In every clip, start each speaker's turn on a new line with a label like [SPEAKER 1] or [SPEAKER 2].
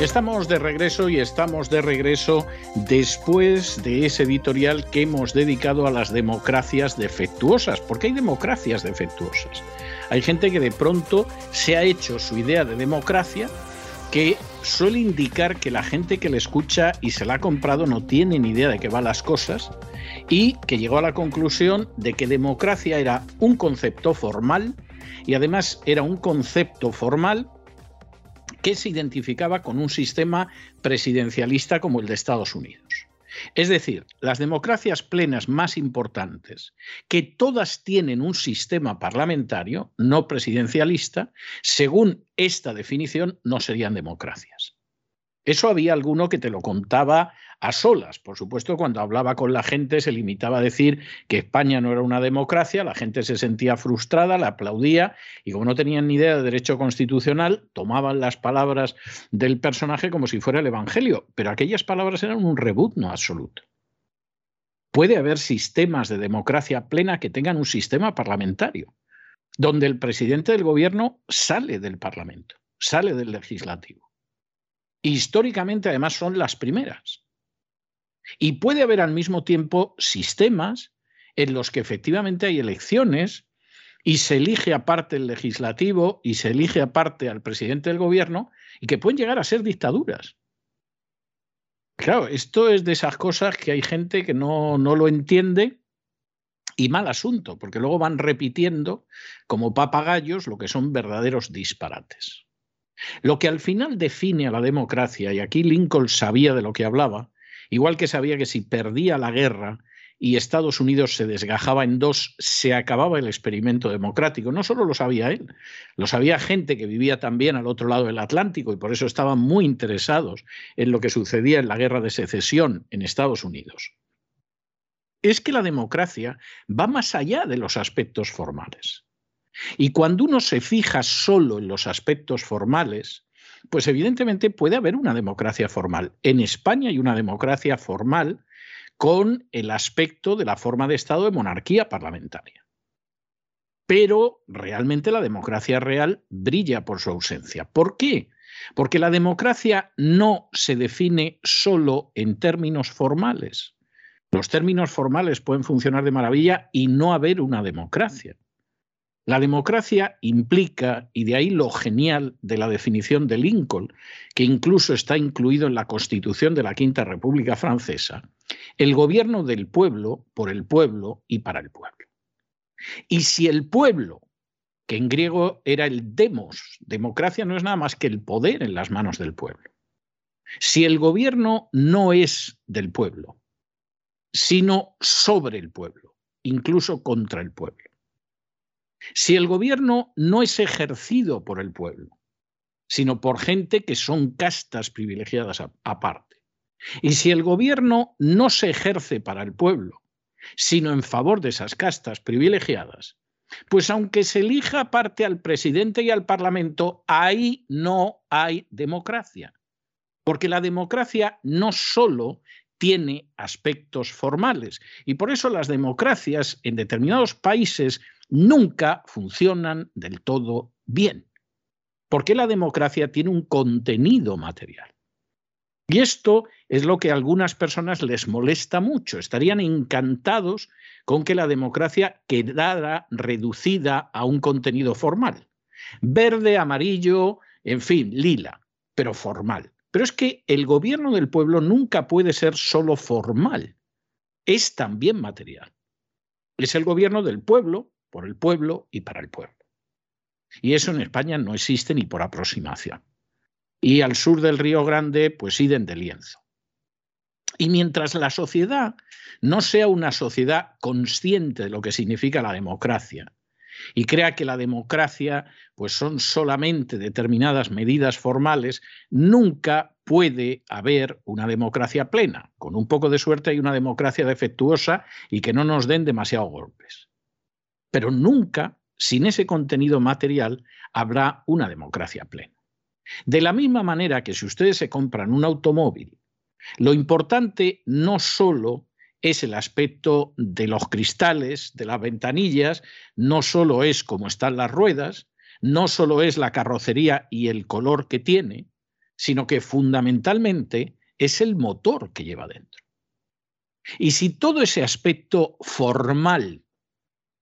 [SPEAKER 1] Estamos de regreso y estamos de regreso después de ese editorial que hemos dedicado a las democracias defectuosas, porque hay democracias defectuosas. Hay gente que de pronto se ha hecho su idea de democracia que suele indicar que la gente que le escucha y se la ha comprado no tiene ni idea de qué van las cosas y que llegó a la conclusión de que democracia era un concepto formal y además era un concepto formal que se identificaba con un sistema presidencialista como el de Estados Unidos. Es decir, las democracias plenas más importantes, que todas tienen un sistema parlamentario, no presidencialista, según esta definición, no serían democracias. Eso había alguno que te lo contaba a solas. Por supuesto, cuando hablaba con la gente se limitaba a decir que España no era una democracia, la gente se sentía frustrada, la aplaudía y como no tenían ni idea de derecho constitucional, tomaban las palabras del personaje como si fuera el Evangelio. Pero aquellas palabras eran un reboot no absoluto. Puede haber sistemas de democracia plena que tengan un sistema parlamentario, donde el presidente del gobierno sale del Parlamento, sale del legislativo. Históricamente, además, son las primeras. Y puede haber al mismo tiempo sistemas en los que efectivamente hay elecciones y se elige aparte el legislativo y se elige aparte al presidente del gobierno y que pueden llegar a ser dictaduras. Claro, esto es de esas cosas que hay gente que no, no lo entiende y mal asunto, porque luego van repitiendo como papagayos lo que son verdaderos disparates. Lo que al final define a la democracia, y aquí Lincoln sabía de lo que hablaba, Igual que sabía que si perdía la guerra y Estados Unidos se desgajaba en dos, se acababa el experimento democrático. No solo lo sabía él, lo sabía gente que vivía también al otro lado del Atlántico y por eso estaban muy interesados en lo que sucedía en la guerra de secesión en Estados Unidos. Es que la democracia va más allá de los aspectos formales. Y cuando uno se fija solo en los aspectos formales, pues evidentemente puede haber una democracia formal. En España hay una democracia formal con el aspecto de la forma de Estado de monarquía parlamentaria. Pero realmente la democracia real brilla por su ausencia. ¿Por qué? Porque la democracia no se define solo en términos formales. Los términos formales pueden funcionar de maravilla y no haber una democracia. La democracia implica, y de ahí lo genial de la definición de Lincoln, que incluso está incluido en la Constitución de la Quinta República Francesa, el gobierno del pueblo, por el pueblo y para el pueblo. Y si el pueblo, que en griego era el demos, democracia no es nada más que el poder en las manos del pueblo. Si el gobierno no es del pueblo, sino sobre el pueblo, incluso contra el pueblo, si el gobierno no es ejercido por el pueblo, sino por gente que son castas privilegiadas aparte, y si el gobierno no se ejerce para el pueblo, sino en favor de esas castas privilegiadas, pues aunque se elija aparte al presidente y al parlamento, ahí no hay democracia. Porque la democracia no solo tiene aspectos formales, y por eso las democracias en determinados países nunca funcionan del todo bien, porque la democracia tiene un contenido material. Y esto es lo que a algunas personas les molesta mucho. Estarían encantados con que la democracia quedara reducida a un contenido formal. Verde, amarillo, en fin, lila, pero formal. Pero es que el gobierno del pueblo nunca puede ser solo formal, es también material. Es el gobierno del pueblo por el pueblo y para el pueblo. Y eso en España no existe ni por aproximación. Y al sur del Río Grande, pues iden de lienzo. Y mientras la sociedad no sea una sociedad consciente de lo que significa la democracia y crea que la democracia pues son solamente determinadas medidas formales, nunca puede haber una democracia plena. Con un poco de suerte hay una democracia defectuosa y que no nos den demasiados golpes. Pero nunca, sin ese contenido material, habrá una democracia plena. De la misma manera que si ustedes se compran un automóvil, lo importante no solo es el aspecto de los cristales, de las ventanillas, no solo es cómo están las ruedas, no solo es la carrocería y el color que tiene, sino que fundamentalmente es el motor que lleva dentro. Y si todo ese aspecto formal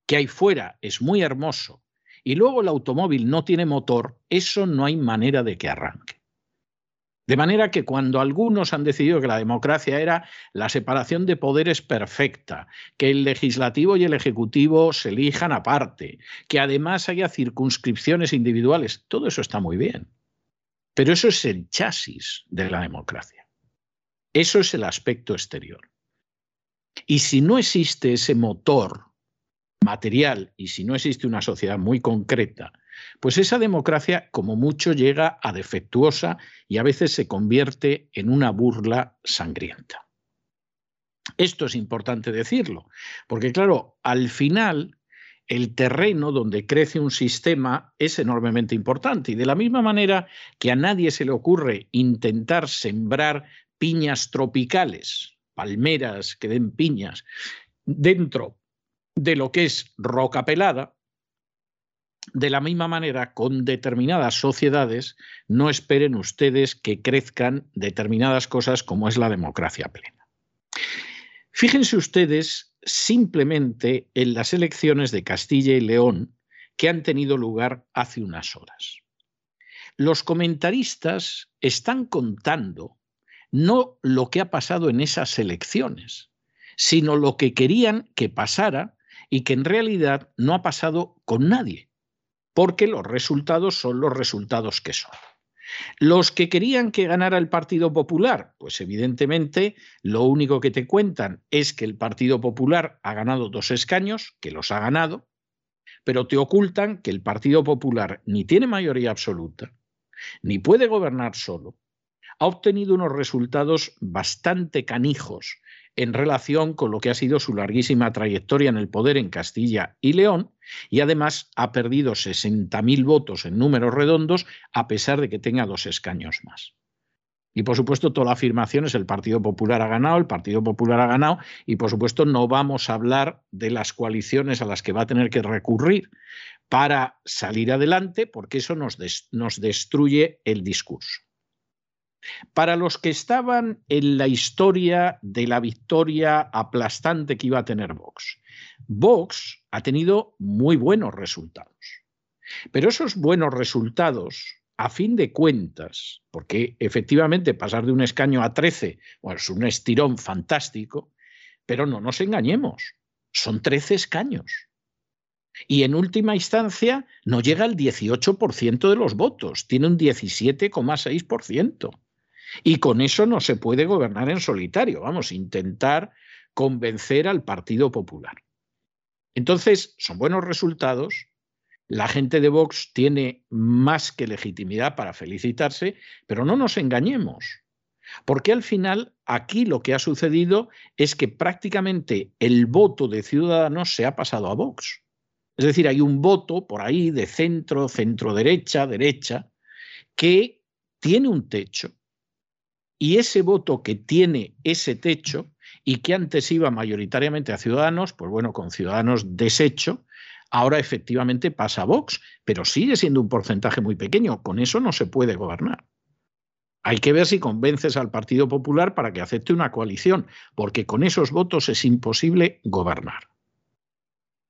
[SPEAKER 1] que hay fuera es muy hermoso y luego el automóvil no tiene motor, eso no hay manera de que arranque. De manera que cuando algunos han decidido que la democracia era la separación de poderes perfecta, que el legislativo y el ejecutivo se elijan aparte, que además haya circunscripciones individuales, todo eso está muy bien. Pero eso es el chasis de la democracia. Eso es el aspecto exterior. Y si no existe ese motor material y si no existe una sociedad muy concreta pues esa democracia como mucho llega a defectuosa y a veces se convierte en una burla sangrienta. Esto es importante decirlo, porque claro, al final el terreno donde crece un sistema es enormemente importante y de la misma manera que a nadie se le ocurre intentar sembrar piñas tropicales, palmeras que den piñas, dentro de lo que es roca pelada, de la misma manera, con determinadas sociedades, no esperen ustedes que crezcan determinadas cosas como es la democracia plena. Fíjense ustedes simplemente en las elecciones de Castilla y León que han tenido lugar hace unas horas. Los comentaristas están contando no lo que ha pasado en esas elecciones, sino lo que querían que pasara y que en realidad no ha pasado con nadie porque los resultados son los resultados que son. Los que querían que ganara el Partido Popular, pues evidentemente lo único que te cuentan es que el Partido Popular ha ganado dos escaños, que los ha ganado, pero te ocultan que el Partido Popular ni tiene mayoría absoluta, ni puede gobernar solo, ha obtenido unos resultados bastante canijos en relación con lo que ha sido su larguísima trayectoria en el poder en Castilla y León, y además ha perdido 60.000 votos en números redondos a pesar de que tenga dos escaños más. Y por supuesto, toda la afirmación es el Partido Popular ha ganado, el Partido Popular ha ganado, y por supuesto no vamos a hablar de las coaliciones a las que va a tener que recurrir para salir adelante, porque eso nos, nos destruye el discurso. Para los que estaban en la historia de la victoria aplastante que iba a tener Vox, Vox ha tenido muy buenos resultados. Pero esos buenos resultados, a fin de cuentas, porque efectivamente pasar de un escaño a 13 es un estirón fantástico, pero no nos engañemos, son 13 escaños. Y en última instancia no llega al 18% de los votos, tiene un 17,6%. Y con eso no se puede gobernar en solitario. Vamos, intentar convencer al Partido Popular. Entonces, son buenos resultados. La gente de Vox tiene más que legitimidad para felicitarse, pero no nos engañemos. Porque al final aquí lo que ha sucedido es que prácticamente el voto de Ciudadanos se ha pasado a Vox. Es decir, hay un voto por ahí de centro, centro derecha, derecha, que tiene un techo, y ese voto que tiene ese techo y que antes iba mayoritariamente a Ciudadanos, pues bueno, con Ciudadanos deshecho, ahora efectivamente pasa a Vox, pero sigue siendo un porcentaje muy pequeño. Con eso no se puede gobernar. Hay que ver si convences al Partido Popular para que acepte una coalición, porque con esos votos es imposible gobernar.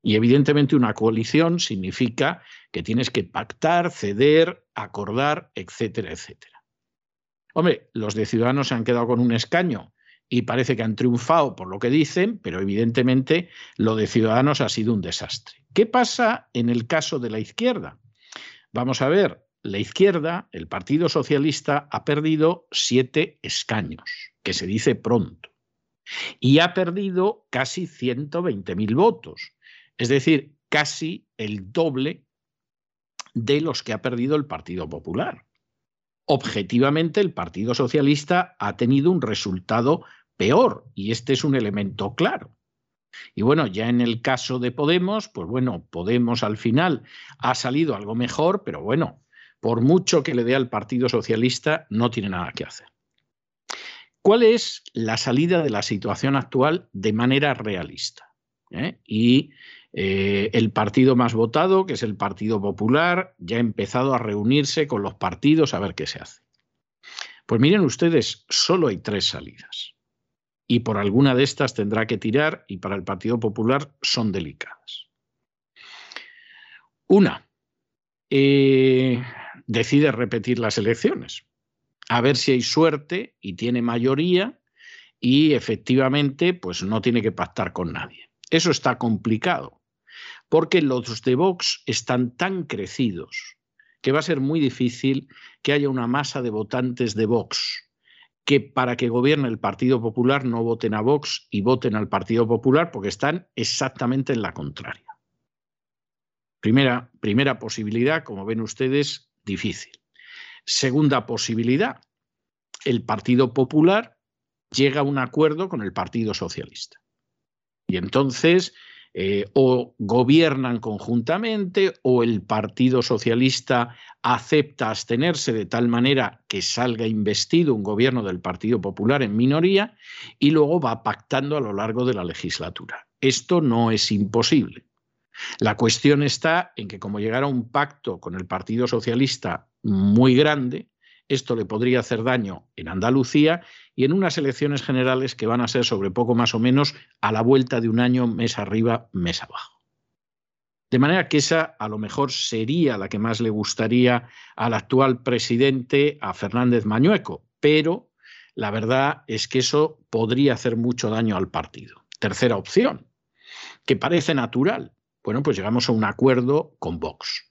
[SPEAKER 1] Y evidentemente una coalición significa que tienes que pactar, ceder, acordar, etcétera, etcétera. Hombre, los de Ciudadanos se han quedado con un escaño y parece que han triunfado por lo que dicen, pero evidentemente lo de Ciudadanos ha sido un desastre. ¿Qué pasa en el caso de la izquierda? Vamos a ver, la izquierda, el Partido Socialista, ha perdido siete escaños, que se dice pronto, y ha perdido casi 120.000 votos. Es decir, casi el doble de los que ha perdido el Partido Popular. Objetivamente, el Partido Socialista ha tenido un resultado peor y este es un elemento claro. Y bueno, ya en el caso de Podemos, pues bueno, Podemos al final ha salido algo mejor, pero bueno, por mucho que le dé al Partido Socialista, no tiene nada que hacer. ¿Cuál es la salida de la situación actual de manera realista? ¿Eh? Y eh, el partido más votado, que es el Partido Popular, ya ha empezado a reunirse con los partidos a ver qué se hace. Pues miren ustedes, solo hay tres salidas. Y por alguna de estas tendrá que tirar y para el Partido Popular son delicadas. Una, eh, decide repetir las elecciones, a ver si hay suerte y tiene mayoría y efectivamente pues no tiene que pactar con nadie. Eso está complicado, porque los de Vox están tan crecidos que va a ser muy difícil que haya una masa de votantes de Vox que para que gobierne el Partido Popular no voten a Vox y voten al Partido Popular porque están exactamente en la contraria. Primera, primera posibilidad, como ven ustedes, difícil. Segunda posibilidad, el Partido Popular llega a un acuerdo con el Partido Socialista. Y entonces eh, o gobiernan conjuntamente o el Partido Socialista acepta abstenerse de tal manera que salga investido un gobierno del Partido Popular en minoría y luego va pactando a lo largo de la legislatura. Esto no es imposible. La cuestión está en que como llegara un pacto con el Partido Socialista muy grande, esto le podría hacer daño en Andalucía y en unas elecciones generales que van a ser sobre poco más o menos a la vuelta de un año, mes arriba, mes abajo. De manera que esa a lo mejor sería la que más le gustaría al actual presidente, a Fernández Mañueco, pero la verdad es que eso podría hacer mucho daño al partido. Tercera opción, que parece natural. Bueno, pues llegamos a un acuerdo con Vox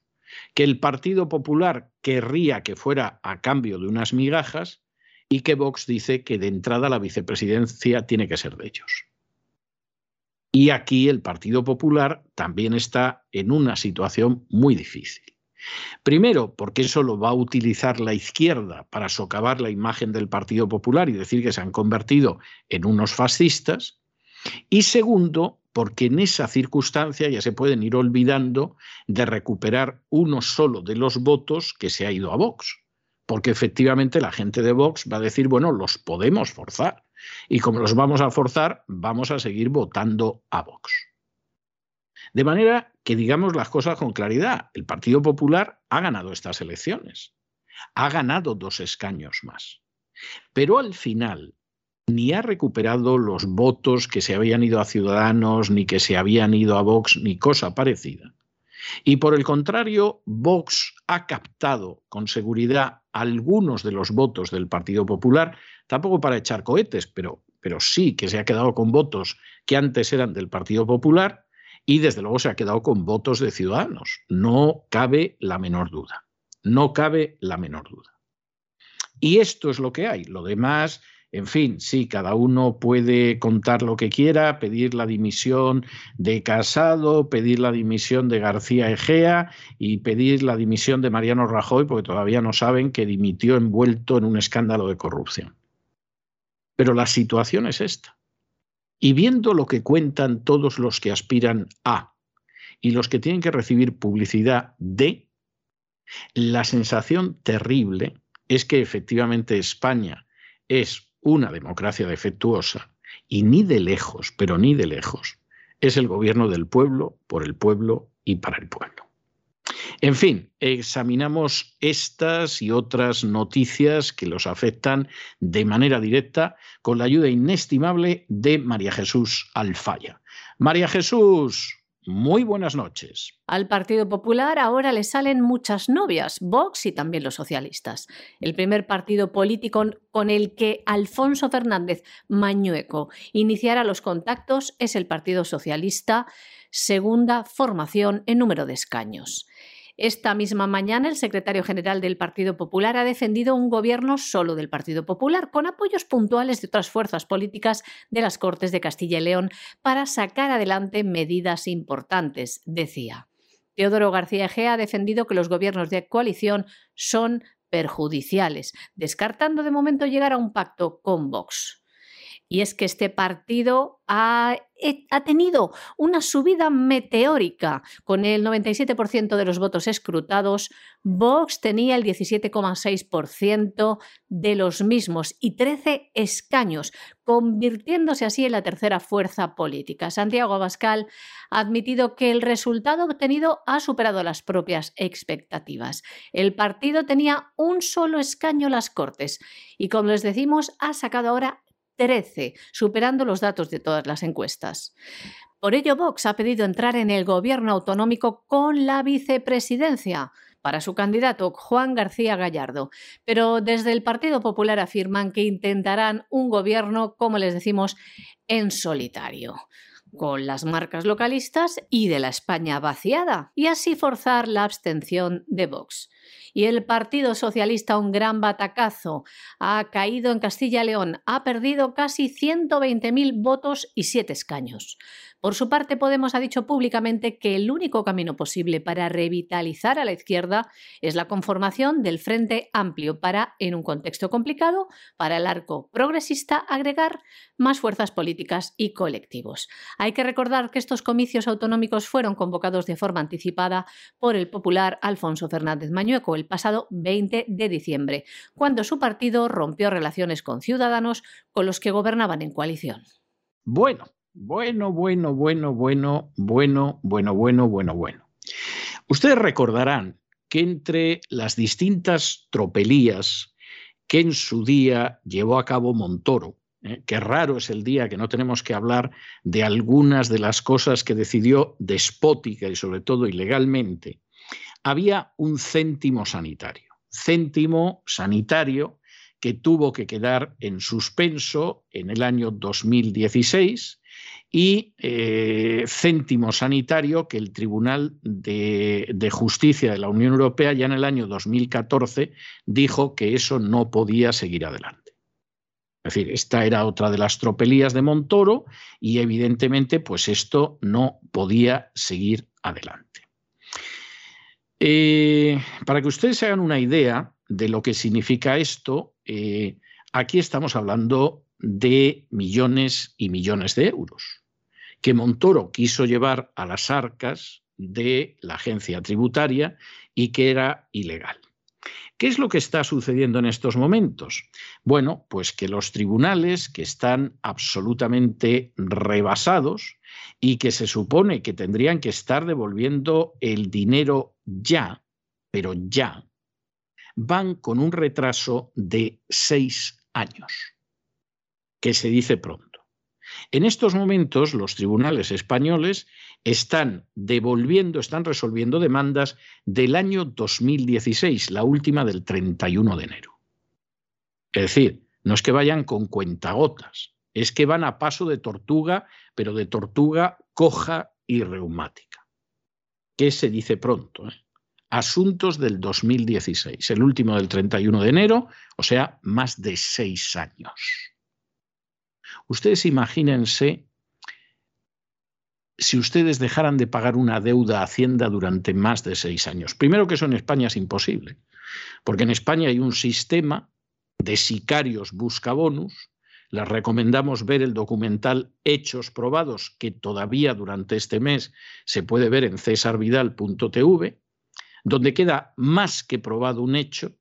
[SPEAKER 1] que el Partido Popular querría que fuera a cambio de unas migajas y que Vox dice que de entrada la vicepresidencia tiene que ser de ellos. Y aquí el Partido Popular también está en una situación muy difícil. Primero, porque eso lo va a utilizar la izquierda para socavar la imagen del Partido Popular y decir que se han convertido en unos fascistas. Y segundo, porque en esa circunstancia ya se pueden ir olvidando de recuperar uno solo de los votos que se ha ido a Vox. Porque efectivamente la gente de Vox va a decir, bueno, los podemos forzar. Y como los vamos a forzar, vamos a seguir votando a Vox. De manera que digamos las cosas con claridad, el Partido Popular ha ganado estas elecciones, ha ganado dos escaños más. Pero al final, ni ha recuperado los votos que se habían ido a Ciudadanos, ni que se habían ido a Vox, ni cosa parecida. Y por el contrario, Vox ha captado con seguridad algunos de los votos del Partido Popular, tampoco para echar cohetes, pero, pero sí que se ha quedado con votos que antes eran del Partido Popular y desde luego se ha quedado con votos de Ciudadanos. No cabe la menor duda. No cabe la menor duda. Y esto es lo que hay. Lo demás en fin, sí, cada uno puede contar lo que quiera, pedir la dimisión de Casado, pedir la dimisión de García Egea y pedir la dimisión de Mariano Rajoy, porque todavía no saben que dimitió envuelto en un escándalo de corrupción. Pero la situación es esta. Y viendo lo que cuentan todos los que aspiran a y los que tienen que recibir publicidad de, la sensación terrible es que efectivamente España es una democracia defectuosa y ni de lejos, pero ni de lejos, es el gobierno del pueblo, por el pueblo y para el pueblo. En fin, examinamos estas y otras noticias que los afectan de manera directa con la ayuda inestimable de María Jesús Alfaya. María Jesús, muy buenas noches.
[SPEAKER 2] Al Partido Popular ahora le salen muchas novias, Vox y también los socialistas. El primer partido político con el que Alfonso Fernández Mañueco iniciará los contactos es el Partido Socialista, segunda formación en número de escaños. Esta misma mañana el secretario general del Partido Popular ha defendido un gobierno solo del Partido Popular, con apoyos puntuales de otras fuerzas políticas de las Cortes de Castilla y León para sacar adelante medidas importantes, decía. Teodoro García Egea ha defendido que los gobiernos de coalición son perjudiciales, descartando de momento llegar a un pacto con Vox. Y es que este partido ha, ha, tenido una subida meteórica. Con el 97% de los votos escrutados, Vox tenía el 17,6% de los mismos y 13 escaños, convirtiéndose así en la tercera fuerza política. Santiago Abascal ha admitido que el resultado obtenido ha superado las propias expectativas. El partido tenía un solo escaño en las Cortes y, como les decimos, ha sacado ahora 13, superando los datos de todas las encuestas. Por ello, Vox ha pedido entrar en el gobierno autonómico con la vicepresidencia para su candidato Juan García Gallardo. Pero desde el Partido Popular afirman que intentarán un gobierno, como les decimos, en solitario con las marcas localistas y de la España vaciada, y así forzar la abstención de Vox. Y el Partido Socialista, un gran batacazo, ha caído en Castilla y León, ha perdido casi 120.000 votos y 7 escaños. Por su parte, Podemos ha dicho públicamente que el único camino posible para revitalizar a la izquierda es la conformación del Frente Amplio para, en un contexto complicado, para el arco progresista agregar más fuerzas políticas y colectivos. Hay que recordar que estos comicios autonómicos fueron convocados de forma anticipada por el popular Alfonso Fernández Mañueco el pasado 20 de diciembre, cuando su partido rompió relaciones con ciudadanos con los que gobernaban en coalición.
[SPEAKER 1] Bueno, bueno, bueno, bueno, bueno, bueno, bueno, bueno, bueno, bueno. Ustedes recordarán que entre las distintas tropelías que en su día llevó a cabo Montoro, ¿eh? que raro es el día que no tenemos que hablar de algunas de las cosas que decidió despótica y sobre todo ilegalmente, había un céntimo sanitario. Céntimo sanitario que tuvo que quedar en suspenso en el año 2016 y eh, céntimo sanitario que el Tribunal de, Justicia de la Unión Europea ya en el año 2014 dijo que eso no podía seguir adelante. Es decir, esta era otra de las tropelías de Montoro y evidentemente pues esto no podía seguir adelante. Eh, para que ustedes se hagan una idea de lo que significa esto, eh, aquí estamos hablando de millones y millones de euros que Montoro quiso llevar a las arcas de la agencia tributaria y que era ilegal. ¿Qué es lo que está sucediendo en estos momentos? Bueno, pues que los tribunales que están absolutamente rebasados y que se supone que tendrían que estar devolviendo el dinero ya, pero ya, van con un retraso de seis años, que se dice pronto. En estos momentos los tribunales españoles están devolviendo, están resolviendo demandas del año 2016, la última del 31 de enero. Es decir, no es que vayan con cuentagotas, es que van a paso de tortuga, pero de tortuga coja y reumática. ¿Qué se dice pronto? Eh? Asuntos del 2016, el último del 31 de enero, o sea, más de seis años. Ustedes imagínense si ustedes dejaran de pagar una deuda a Hacienda durante más de seis años. Primero que eso en España es imposible, porque en España hay un sistema de sicarios buscabonus. Les recomendamos ver el documental Hechos Probados, que todavía durante este mes se puede ver en cesarvidal.tv, donde queda más que probado un hecho,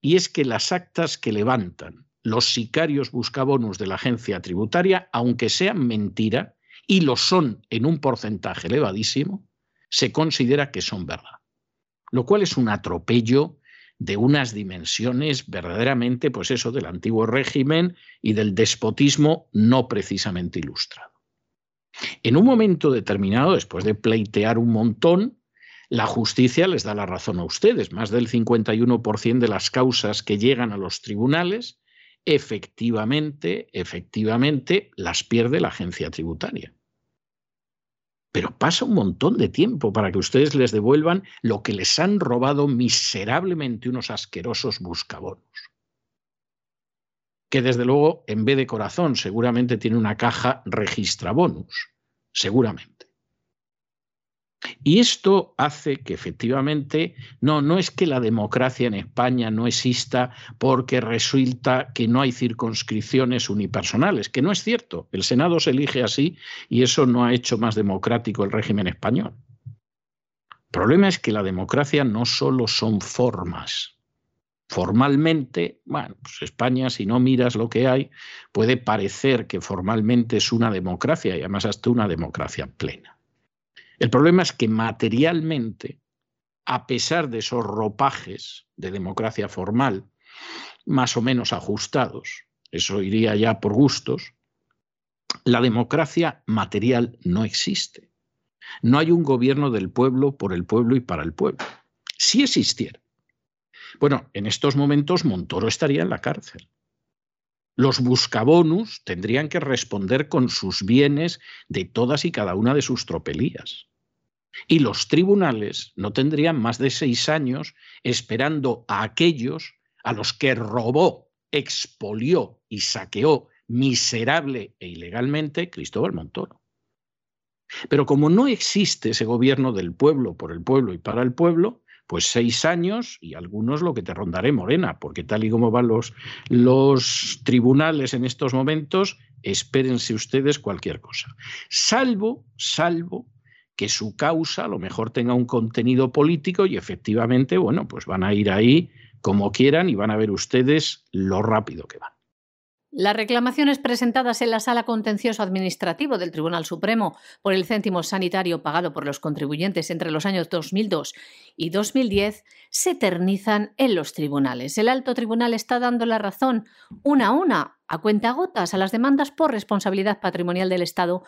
[SPEAKER 1] y es que las actas que levantan los sicarios buscabonus de la agencia tributaria, aunque sean mentira, y lo son en un porcentaje elevadísimo, se considera que son verdad. Lo cual es un atropello de unas dimensiones verdaderamente, pues eso, del antiguo régimen y del despotismo no precisamente ilustrado. En un momento determinado, después de pleitear un montón, la justicia les da la razón a ustedes. Más del 51% de las causas que llegan a los tribunales efectivamente, efectivamente las pierde la agencia tributaria. Pero pasa un montón de tiempo para que ustedes les devuelvan lo que les han robado miserablemente unos asquerosos buscabonos. Que desde luego, en vez de corazón, seguramente tiene una caja registra bonus. Seguramente. Y esto hace que efectivamente, no, no es que la democracia en España no exista porque resulta que no hay circunscripciones unipersonales, que no es cierto. El Senado se elige así y eso no ha hecho más democrático el régimen español. El problema es que la democracia no solo son formas. Formalmente, bueno, pues España, si no miras lo que hay, puede parecer que formalmente es una democracia y además hasta una democracia plena. El problema es que materialmente, a pesar de esos ropajes de democracia formal, más o menos ajustados, eso iría ya por gustos, la democracia material no existe. No hay un gobierno del pueblo, por el pueblo y para el pueblo. Si existiera. Bueno, en estos momentos Montoro estaría en la cárcel. Los buscabonus tendrían que responder con sus bienes de todas y cada una de sus tropelías. Y los tribunales no tendrían más de seis años esperando a aquellos a los que robó, expolió y saqueó miserable e ilegalmente Cristóbal Montoro. Pero como no existe ese gobierno del pueblo, por el pueblo y para el pueblo, pues seis años y algunos lo que te rondaré morena, porque tal y como van los, los tribunales en estos momentos, espérense ustedes cualquier cosa. Salvo, salvo que su causa a lo mejor tenga un contenido político y efectivamente, bueno, pues van a ir ahí como quieran y van a ver ustedes lo rápido que van.
[SPEAKER 2] Las reclamaciones presentadas en la Sala Contencioso Administrativo del Tribunal Supremo por el céntimo sanitario pagado por los contribuyentes entre los años 2002 y 2010 se eternizan en los tribunales. El alto tribunal está dando la razón una a una, a cuentagotas, a las demandas por responsabilidad patrimonial del Estado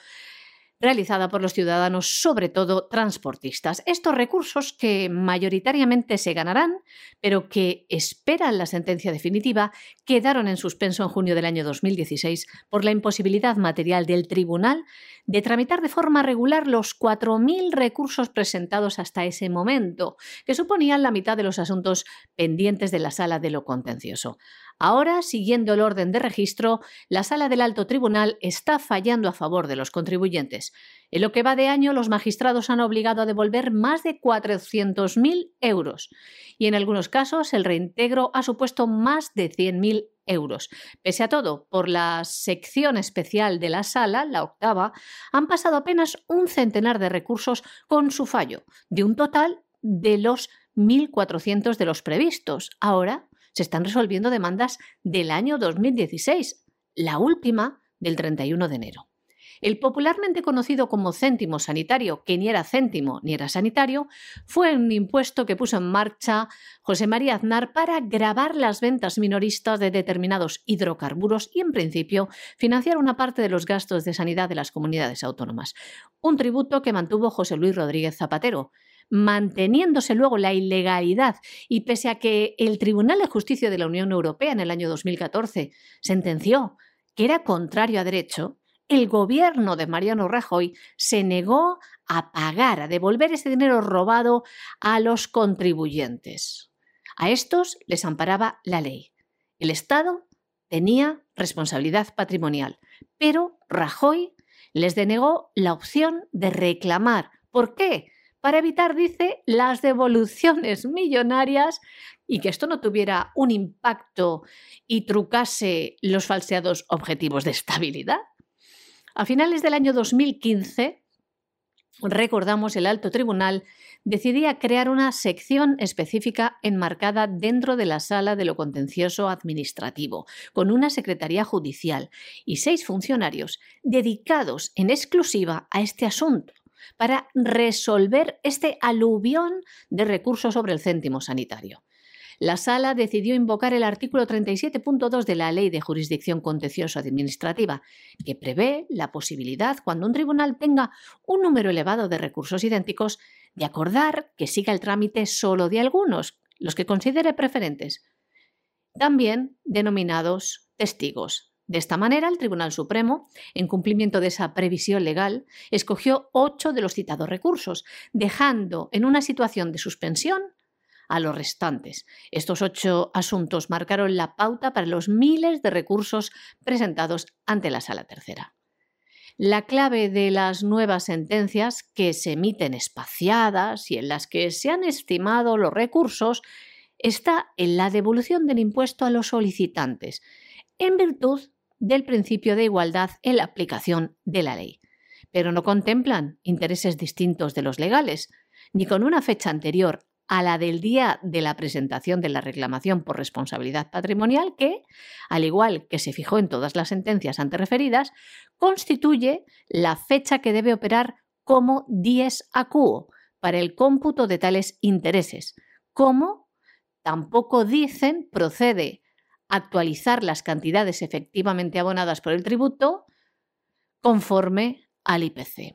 [SPEAKER 2] realizada por los ciudadanos, sobre todo transportistas. Estos recursos que mayoritariamente se ganarán, pero que esperan la sentencia definitiva, quedaron en suspenso en junio del año 2016 por la imposibilidad material del tribunal de tramitar de forma regular los 4.000 recursos presentados hasta ese momento, que suponían la mitad de los asuntos pendientes de la sala de lo contencioso. Ahora, siguiendo el orden de registro, la Sala del Alto Tribunal está fallando a favor de los contribuyentes. En lo que va de año, los magistrados han obligado a devolver más de 400.000 euros y en algunos casos el reintegro ha supuesto más de 100.000 euros. Pese a todo, por la sección especial de la sala, la octava, han pasado apenas un centenar de recursos con su fallo, de un total de los 1.400 de los previstos. Ahora se están resolviendo demandas del año 2016, la última del 31 de enero. El popularmente conocido como céntimo sanitario, que ni era céntimo ni era sanitario, fue un impuesto que puso en marcha José María Aznar para grabar las ventas minoristas de determinados hidrocarburos y, en principio, financiar una parte de los gastos de sanidad de las comunidades autónomas. Un tributo que mantuvo José Luis Rodríguez Zapatero, manteniéndose luego la ilegalidad y pese a que el Tribunal de Justicia de la Unión Europea en el año 2014 sentenció que era contrario a derecho, el gobierno de Mariano Rajoy se negó a pagar, a devolver ese dinero robado a los contribuyentes. A estos les amparaba la ley. El Estado tenía responsabilidad patrimonial, pero Rajoy les denegó la opción de reclamar. ¿Por qué? Para evitar, dice, las devoluciones millonarias y que esto no tuviera un impacto y trucase los falseados objetivos de estabilidad. A finales del año 2015, recordamos, el alto tribunal decidía crear una sección específica enmarcada dentro de la sala de lo contencioso administrativo, con una secretaría judicial y seis funcionarios dedicados en exclusiva a este asunto para resolver este aluvión de recursos sobre el céntimo sanitario. La sala decidió invocar el artículo 37.2 de la Ley de Jurisdicción Contencioso Administrativa, que prevé la posibilidad, cuando un tribunal tenga un número elevado de recursos idénticos, de acordar que siga el trámite solo de algunos, los que considere preferentes, también denominados testigos De esta manera, el Tribunal Supremo, en cumplimiento de esa previsión legal, escogió ocho de los citados recursos, dejando en una situación de suspensión a los restantes. Estos ocho asuntos marcaron la pauta para los miles de recursos presentados ante la Sala Tercera. La clave de las nuevas sentencias que se emiten espaciadas y en las que se han estimado los recursos está en la devolución del impuesto a los solicitantes, en virtud del principio de igualdad en la aplicación de la ley. Pero no contemplan intereses distintos de los legales, ni con una fecha anterior a la del día de la presentación de la reclamación por responsabilidad patrimonial que, al igual que se fijó en todas las sentencias antes referidas, constituye la fecha que debe operar como dies acuo para el cómputo de tales intereses, como tampoco dicen procede actualizar las cantidades efectivamente abonadas por el tributo conforme al IPC.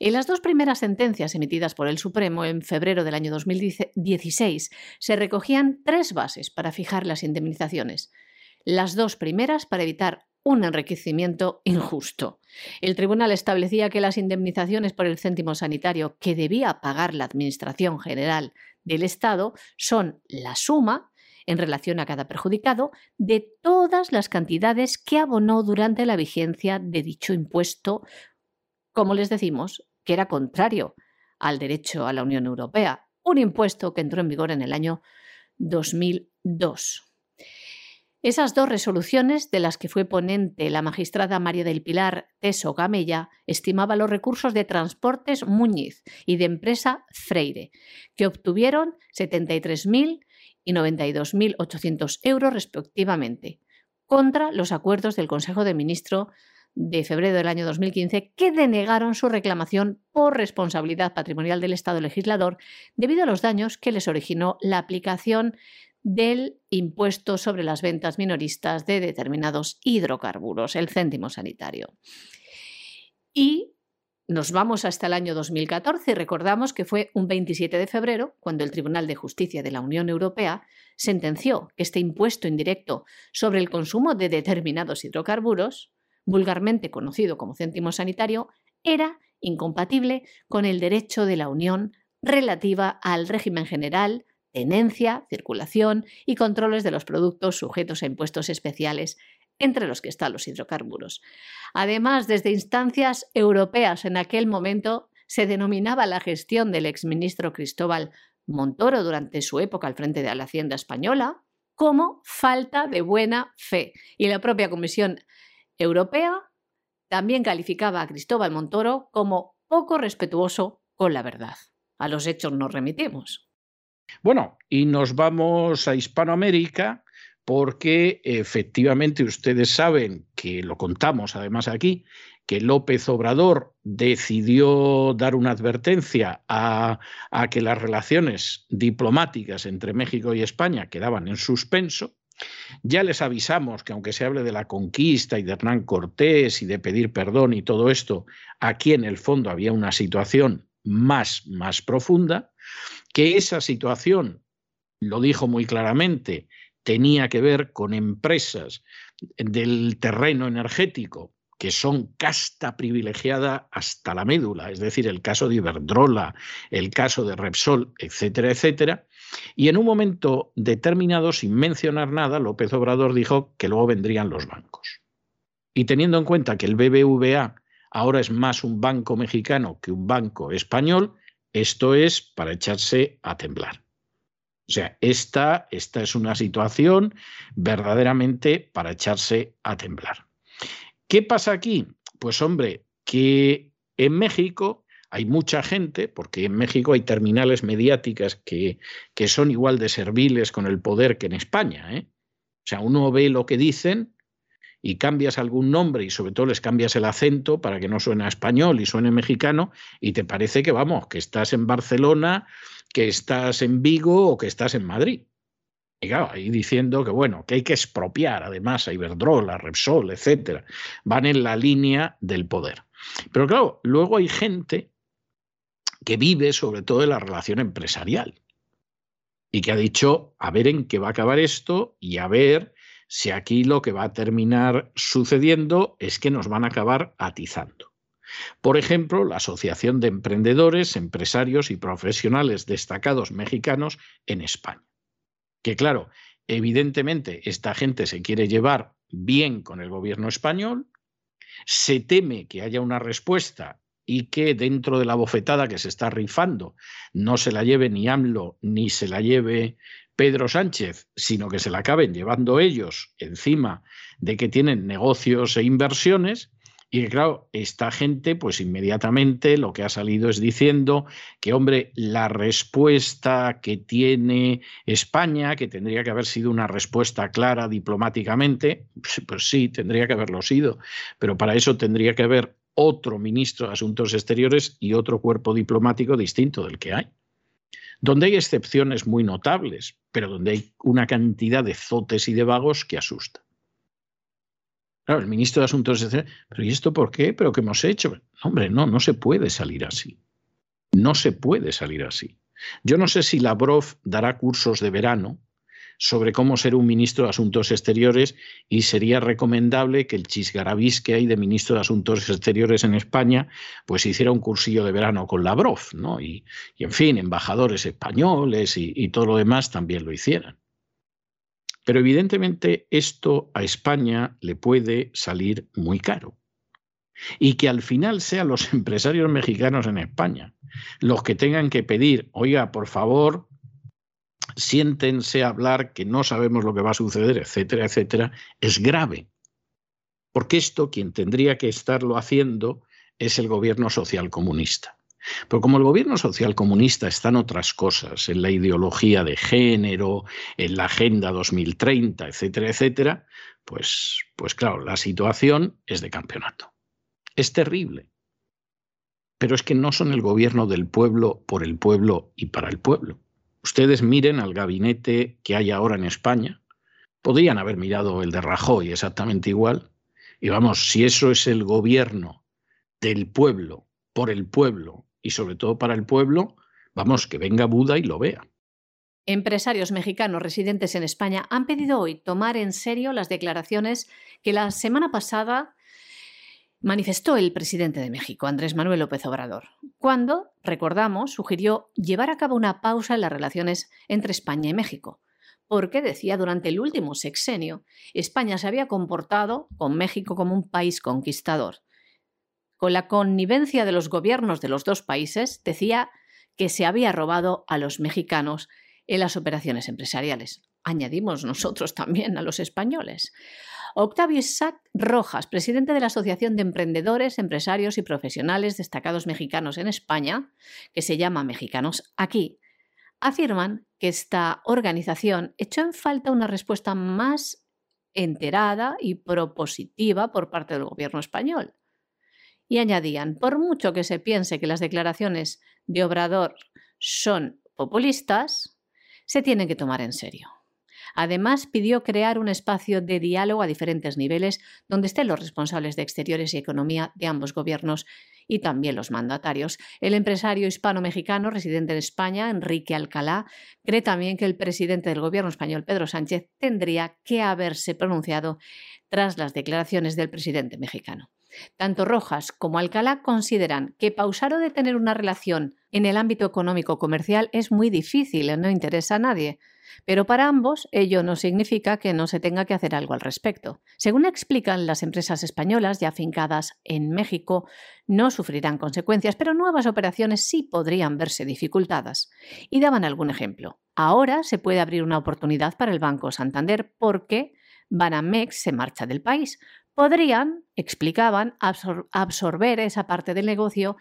[SPEAKER 2] En las dos primeras sentencias emitidas por el Supremo en febrero del año 2016 se recogían tres bases para fijar las indemnizaciones. Las dos primeras para evitar un enriquecimiento injusto. El tribunal establecía que las indemnizaciones por el céntimo sanitario que debía pagar la Administración General del Estado son la suma en relación a cada perjudicado de todas las cantidades que abonó durante la vigencia de dicho impuesto como les decimos, que era contrario al derecho a la Unión Europea, un impuesto que entró en vigor en el año 2002. Esas dos resoluciones, de las que fue ponente la magistrada María del Pilar Teso Gamella, estimaba los recursos de Transportes Muñiz y de empresa Freire, que obtuvieron 73.000 y 92.800 euros respectivamente, contra los acuerdos del Consejo de Ministros de febrero del año 2015 que denegaron su reclamación por responsabilidad patrimonial del Estado legislador debido a los daños que les originó la aplicación del impuesto sobre las ventas minoristas de determinados hidrocarburos, el céntimo sanitario. Y nos vamos hasta el año 2014 y recordamos que fue un 27 de febrero cuando el Tribunal de Justicia de la Unión Europea sentenció que este impuesto indirecto sobre el consumo de determinados hidrocarburos vulgarmente conocido como céntimo sanitario, era incompatible con el derecho de la Unión relativa al régimen general, tenencia, circulación y controles de los productos sujetos a impuestos especiales, entre los que están los hidrocarburos. Además, desde instancias europeas en aquel momento se denominaba la gestión del exministro Cristóbal Montoro durante su época al frente de la Hacienda española como falta de buena fe. Y la propia Comisión Europea también calificaba a Cristóbal Montoro como poco respetuoso con la verdad. A los hechos nos remitimos.
[SPEAKER 1] Bueno, y nos vamos a Hispanoamérica porque efectivamente ustedes saben que lo contamos además aquí, que López Obrador decidió dar una advertencia a, que las relaciones diplomáticas entre México y España quedaban en suspenso. Ya les avisamos que aunque se hable de la conquista y de Hernán Cortés y de pedir perdón y todo esto, aquí en el fondo había una situación más, más profunda, que esa situación, lo dijo muy claramente, tenía que ver con empresas del terreno energético que son casta privilegiada hasta la médula, es decir, el caso de Iberdrola, el caso de Repsol, etcétera, etcétera, y en un momento determinado, sin mencionar nada, López Obrador dijo que luego vendrían los bancos. Y teniendo en cuenta que el BBVA ahora es más un banco mexicano que un banco español, esto es para echarse a temblar. O sea, esta, esta es una situación verdaderamente para echarse a temblar. ¿Qué pasa aquí? Pues hombre, que en México hay mucha gente, porque en México hay terminales mediáticas que, que son igual de serviles con el poder que en España. ¿eh? O sea, uno ve lo que dicen y cambias algún nombre y sobre todo les cambias el acento para que no suene español y suene mexicano y te parece que vamos, que estás en Barcelona, que estás en Vigo o que estás en Madrid. Y claro, ahí diciendo que bueno, que hay que expropiar además a Iberdrola, a Repsol, etcétera. Van en la línea del poder. Pero claro, luego hay gente que vive sobre todo de la relación empresarial y que ha dicho a ver en qué va a acabar esto y a ver si aquí lo que va a terminar sucediendo es que nos van a acabar atizando. Por ejemplo, la Asociación de Emprendedores, Empresarios y Profesionales Destacados Mexicanos en España. Que claro, evidentemente esta gente se quiere llevar bien con el gobierno español, se teme que haya una respuesta y que dentro de la bofetada que se está rifando no se la lleve ni AMLO ni se la lleve Pedro Sánchez, sino que se la acaben llevando ellos encima de que tienen negocios e inversiones, y claro, esta gente, pues inmediatamente lo que ha salido es diciendo que, hombre, la respuesta que tiene España, que tendría que haber sido una respuesta clara diplomáticamente, pues, pues sí, tendría que haberlo sido, pero para eso tendría que haber otro ministro de Asuntos Exteriores y otro cuerpo diplomático distinto del que hay. Donde hay excepciones muy notables, pero donde hay una cantidad de zotes y de vagos que asusta. Claro, el ministro de Asuntos Exteriores, pero ¿y esto por qué? ¿Pero qué hemos hecho? hombre, no, no se puede salir así. No se puede salir así. Yo no sé si Lavrov dará cursos de verano sobre cómo ser un ministro de Asuntos Exteriores y sería recomendable que el chisgarabís que hay de ministro de Asuntos Exteriores en España pues hiciera un cursillo de verano con Lavrov, ¿no? Y, en fin, embajadores españoles y todo lo demás también lo hicieran. Pero evidentemente esto a España le puede salir muy caro. Y que al final sean los empresarios mexicanos en España los que tengan que pedir, oiga, por favor, siéntense a hablar que no sabemos lo que va a suceder, etcétera, etcétera, es grave. Porque esto quien tendría que estarlo haciendo es el gobierno social comunista. Pero como el gobierno social comunista está en otras cosas, en la ideología de género, en la Agenda 2030, etcétera, etcétera, pues, pues claro, la situación es de campeonato. Es terrible. Pero es que no son el gobierno del pueblo por el pueblo y para el pueblo. Ustedes miren al gabinete que hay ahora en España. Podrían haber mirado el de Rajoy exactamente igual. Y vamos, si eso es el gobierno del pueblo, por el pueblo y sobre todo para el pueblo, vamos, que venga Buda y lo vea.
[SPEAKER 2] Empresarios mexicanos residentes en España han pedido hoy tomar en serio las declaraciones que la semana pasada manifestó el presidente de México, Andrés Manuel López Obrador, cuando, recordamos, sugirió llevar a cabo una pausa en las relaciones entre España y México, porque decía durante el último sexenio España se había comportado con México como un país conquistador con la connivencia de los gobiernos de los dos países, decía que se había robado a los mexicanos en las operaciones empresariales. Añadimos nosotros también a los españoles. Octavio Isaac Rojas, presidente de la Asociación de Emprendedores, Empresarios y Profesionales Destacados Mexicanos en España, que se llama Mexicanos Aquí, afirman que esta organización echó en falta una respuesta más enterada y propositiva por parte del gobierno español y añadían, por mucho que se piense que las declaraciones de Obrador son populistas, se tienen que tomar en serio. Además, pidió crear un espacio de diálogo a diferentes niveles donde estén los responsables de exteriores y economía de ambos gobiernos y también los mandatarios. El empresario hispano-mexicano residente en España, Enrique Alcalá, cree también que el presidente del gobierno español, Pedro Sánchez, tendría que haberse pronunciado tras las declaraciones del presidente mexicano. Tanto Rojas como Alcalá consideran que pausar o detener una relación en el ámbito económico-comercial es muy difícil, no interesa a nadie. Pero para ambos ello no significa que no se tenga que hacer algo al respecto. Según explican las empresas españolas ya afincadas en México, no sufrirán consecuencias, pero nuevas operaciones sí podrían verse dificultadas. Y daban algún ejemplo. Ahora se puede abrir una oportunidad para el Banco Santander porque Banamex se marcha del país, podrían, explicaban, absorber esa parte del negocio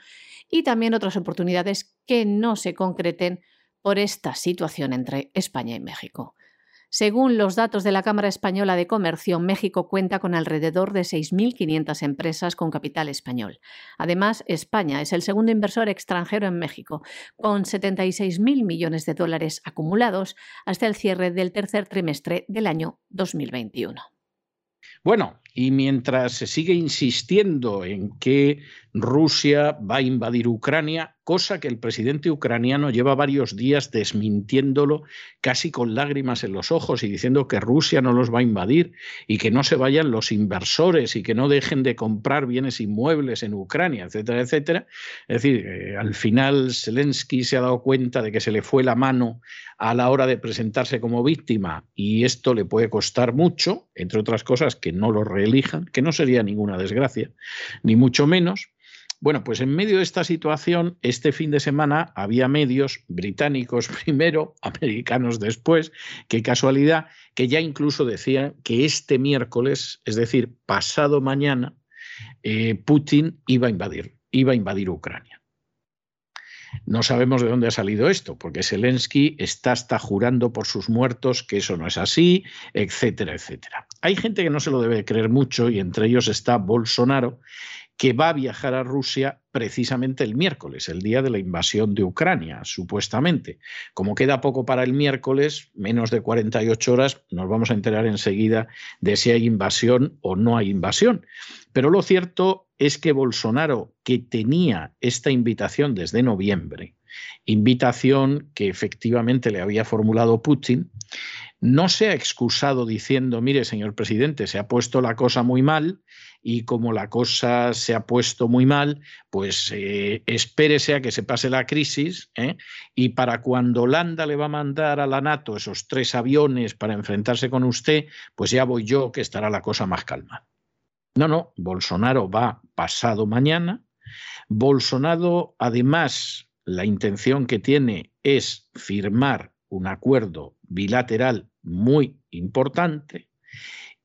[SPEAKER 2] y también otras oportunidades que no se concreten por esta situación entre España y México. Según los datos de la Cámara Española de Comercio, México cuenta con alrededor de 6.500 empresas con capital español. Además, España es el segundo inversor extranjero en México, con 76.000 millones de dólares acumulados hasta el cierre del tercer trimestre del año 2021.
[SPEAKER 1] Bueno, y mientras se sigue insistiendo en que Rusia va a invadir Ucrania, cosa que el presidente ucraniano lleva varios días desmintiéndolo casi con lágrimas en los ojos y diciendo que Rusia no los va a invadir y que no se vayan los inversores y que no dejen de comprar bienes inmuebles en Ucrania, etcétera, etcétera. Es decir, eh, al final Zelensky se ha dado cuenta de que se le fue la mano a la hora de presentarse como víctima y esto le puede costar mucho, entre otras cosas, que no lo reelijan, que no sería ninguna desgracia, ni mucho menos. Bueno, pues en medio de esta situación, este fin de semana había medios británicos primero, americanos después, qué casualidad, que ya incluso decían que este miércoles, es decir, pasado mañana, eh, Putin iba a invadir, iba a invadir Ucrania. No sabemos de dónde ha salido esto, porque Zelensky está hasta jurando por sus muertos que eso no es así, etcétera, etcétera. Hay gente que no se lo debe creer mucho y entre ellos está Bolsonaro, que va a viajar a Rusia precisamente el miércoles, el día de la invasión de Ucrania, supuestamente. Como queda poco para el miércoles, menos de 48 horas, nos vamos a enterar enseguida de si hay invasión o no hay invasión. Pero lo cierto es que Bolsonaro, que tenía esta invitación desde noviembre, invitación que efectivamente le había formulado Putin, no se ha excusado diciendo, mire, señor presidente, se ha puesto la cosa muy mal y como la cosa se ha puesto muy mal, pues eh, espérese a que se pase la crisis ¿eh? y para cuando Holanda le va a mandar a la NATO esos tres aviones para enfrentarse con usted, pues ya voy yo que estará la cosa más calma. No, no, Bolsonaro va pasado mañana. Bolsonaro, además, la intención que tiene es firmar un acuerdo bilateral muy importante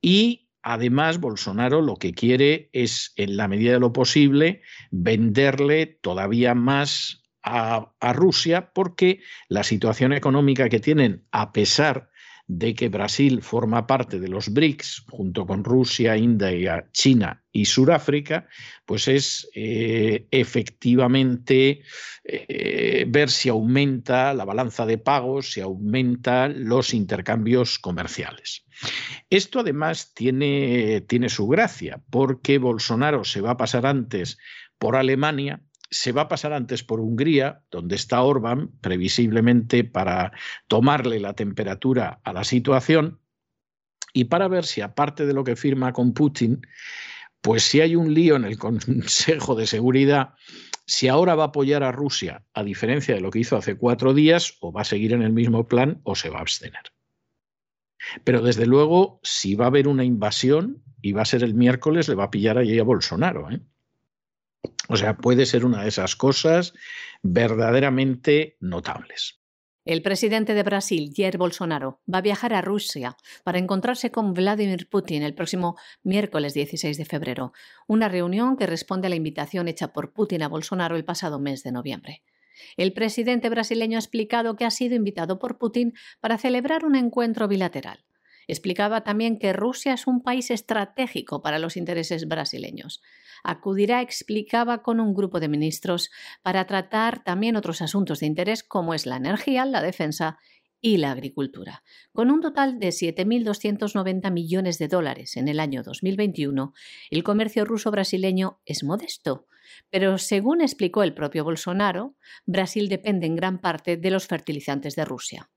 [SPEAKER 1] y además Bolsonaro lo que quiere es, en la medida de lo posible, venderle todavía más a, Rusia porque la situación económica que tienen, a pesar de que Brasil forma parte de los BRICS, junto con Rusia, India, China y Sudáfrica, pues es eh, efectivamente eh, ver si aumenta la balanza de pagos, si aumenta los intercambios comerciales. Esto además tiene, tiene su gracia, porque Bolsonaro se va a pasar antes por Alemania, se va a pasar antes por Hungría, donde está Orbán, previsiblemente para tomarle la temperatura a la situación, y para ver si aparte de lo que firma con Putin, pues si hay un lío en el Consejo de Seguridad, si ahora va a apoyar a Rusia, a diferencia de lo que hizo hace cuatro días, o va a seguir en el mismo plan o se va a abstener. Pero desde luego, si va a haber una invasión y va a ser el miércoles, le va a pillar allí a Bolsonaro. ¿eh? O sea, puede ser una de esas cosas verdaderamente notables.
[SPEAKER 2] El presidente de Brasil, Jair Bolsonaro, va a viajar a Rusia para encontrarse con Vladimir Putin el próximo miércoles 16 de febrero, una reunión que responde a la invitación hecha por Putin a Bolsonaro el pasado mes de noviembre. El presidente brasileño ha explicado que ha sido invitado por Putin para celebrar un encuentro bilateral. Explicaba también que Rusia es un país estratégico para los intereses brasileños acudirá, explicaba, con un grupo de ministros para tratar también otros asuntos de interés como es la energía, la defensa y la agricultura. Con un total de 7.290 millones de dólares en el año 2021, el comercio ruso-brasileño es modesto, pero según explicó el propio Bolsonaro, Brasil depende en gran parte de los fertilizantes de Rusia.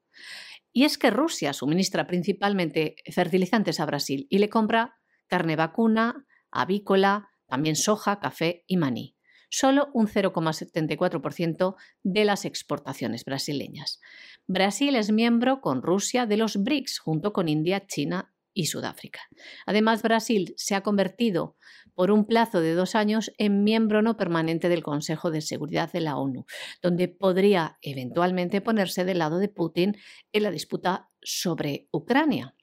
[SPEAKER 2] Y es que Rusia suministra principalmente fertilizantes a Brasil y le compra carne vacuna, avícola, también soja, café y maní. Solo un 0,74% de las exportaciones brasileñas. Brasil es miembro con Rusia de los BRICS junto con India, China y Sudáfrica. Además, Brasil se ha convertido por un plazo de dos años en miembro no permanente del Consejo de Seguridad de la ONU, donde podría eventualmente ponerse del lado de Putin en la disputa sobre Ucrania.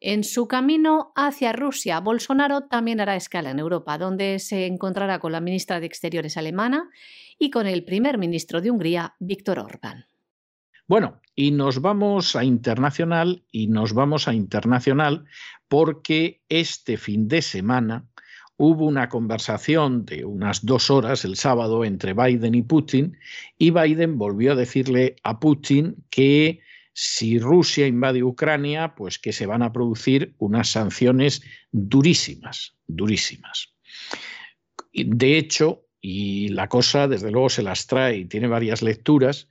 [SPEAKER 2] En su camino hacia Rusia, Bolsonaro también hará escala en Europa, donde se encontrará con la ministra de Exteriores alemana y con el primer ministro de Hungría, Víctor Orbán.
[SPEAKER 1] Bueno, y nos vamos a internacional y nos vamos a internacional porque este fin de semana hubo una conversación de unas dos horas el sábado entre Biden y Putin y Biden volvió a decirle a Putin que si Rusia invade Ucrania, pues que se van a producir unas sanciones durísimas, durísimas. de hecho, y la cosa desde luego se las trae y tiene varias lecturas,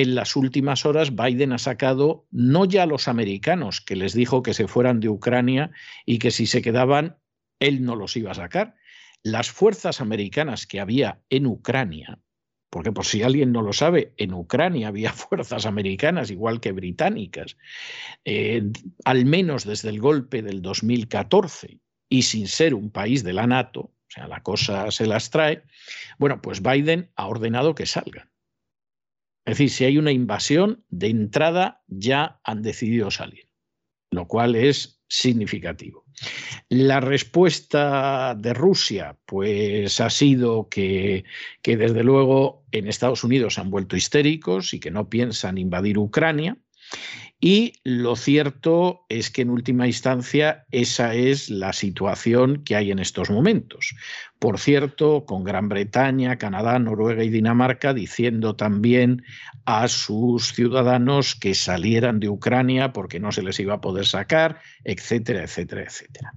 [SPEAKER 1] en las últimas horas Biden ha sacado no ya a los americanos, que les dijo que se fueran de Ucrania y que si se quedaban, él no los iba a sacar. Las fuerzas americanas que había en Ucrania, porque por si alguien no lo sabe, en Ucrania había fuerzas americanas igual que británicas, eh, al menos desde el golpe del 2014 y sin ser un país de la NATO, o sea, la cosa se las trae, bueno, pues Biden ha ordenado que salgan. Es decir, si hay una invasión, de entrada ya han decidido salir, lo cual es significativo. La respuesta de Rusia, pues ha sido que, que desde luego en Estados Unidos han vuelto histéricos y que no piensan invadir Ucrania y lo cierto es que en última instancia esa es la situación que hay en estos momentos. Por cierto, con Gran Bretaña, Canadá, Noruega y Dinamarca diciendo también a sus ciudadanos que salieran de Ucrania porque no se les iba a poder sacar, etcétera, etcétera, etcétera.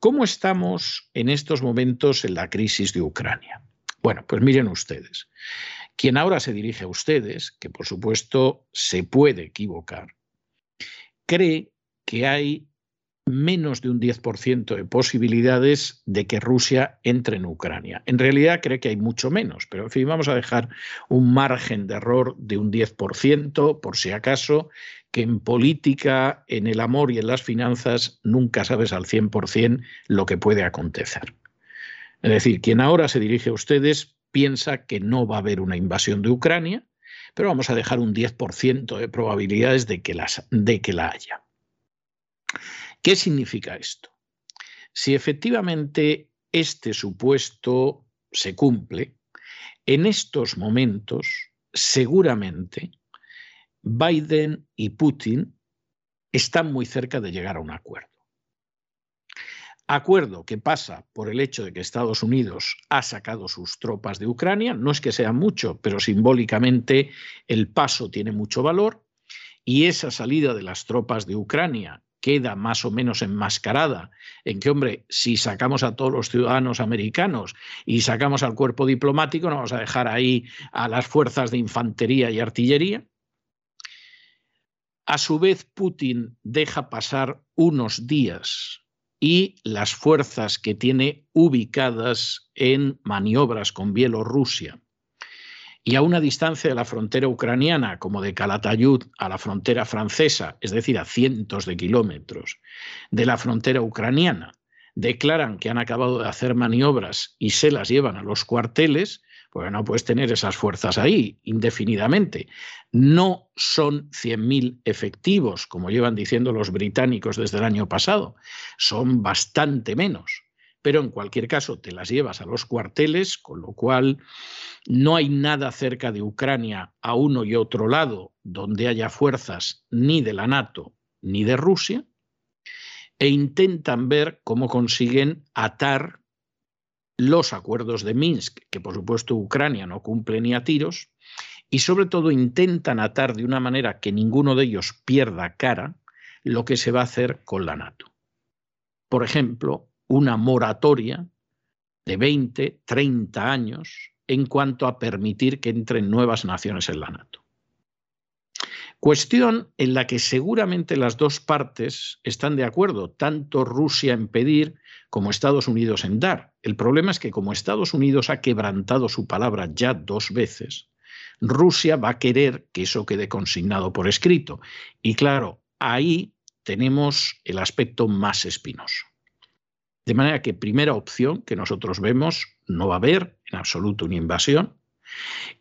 [SPEAKER 1] ¿Cómo estamos en estos momentos en la crisis de Ucrania? Bueno, pues miren ustedes. Quien ahora se dirige a ustedes, que por supuesto se puede equivocar, cree que hay menos de un 10% de posibilidades de que Rusia entre en Ucrania. En realidad cree que hay mucho menos, pero en fin, vamos a dejar un margen de error de un 10%, por si acaso, que en política, en el amor y en las finanzas nunca sabes al 100% lo que puede acontecer. Es decir, quien ahora se dirige a ustedes piensa que no va a haber una invasión de Ucrania, pero vamos a dejar un 10% de probabilidades de que, de que la haya. ¿Qué significa esto? Si efectivamente este supuesto se cumple, en estos momentos seguramente Biden y Putin están muy cerca de llegar a un acuerdo. Acuerdo que pasa por el hecho de que Estados Unidos ha sacado sus tropas de Ucrania, no es que sea mucho, pero simbólicamente el paso tiene mucho valor, y esa salida de las tropas de Ucrania queda más o menos enmascarada en que, hombre, si sacamos a todos los ciudadanos americanos y sacamos al cuerpo diplomático, no vamos a dejar ahí a las fuerzas de infantería y artillería. A su vez, Putin deja pasar unos días y las fuerzas que tiene ubicadas en maniobras con Bielorrusia. Y a una distancia de la frontera ucraniana, como de Calatayud a la frontera francesa, es decir, a cientos de kilómetros de la frontera ucraniana, declaran que han acabado de hacer maniobras y se las llevan a los cuarteles, pues no puedes tener esas fuerzas ahí indefinidamente. No son 100.000 efectivos, como llevan diciendo los británicos desde el año pasado, son bastante menos. Pero en cualquier caso te las llevas a los cuarteles, con lo cual no hay nada cerca de Ucrania a uno y otro lado donde haya fuerzas ni de la NATO ni de Rusia, e intentan ver cómo consiguen atar los acuerdos de Minsk, que por supuesto Ucrania no cumple ni a tiros, y sobre todo intentan atar de una manera que ninguno de ellos pierda cara lo que se va a hacer con la NATO. Por ejemplo, una moratoria de 20, 30 años en cuanto a permitir que entren nuevas naciones en la NATO. Cuestión en la que seguramente las dos partes están de acuerdo, tanto Rusia en pedir como Estados Unidos en dar. El problema es que como Estados Unidos ha quebrantado su palabra ya dos veces, Rusia va a querer que eso quede consignado por escrito. Y claro, ahí tenemos el aspecto más espinoso. De manera que primera opción que nosotros vemos, no va a haber en absoluto una invasión.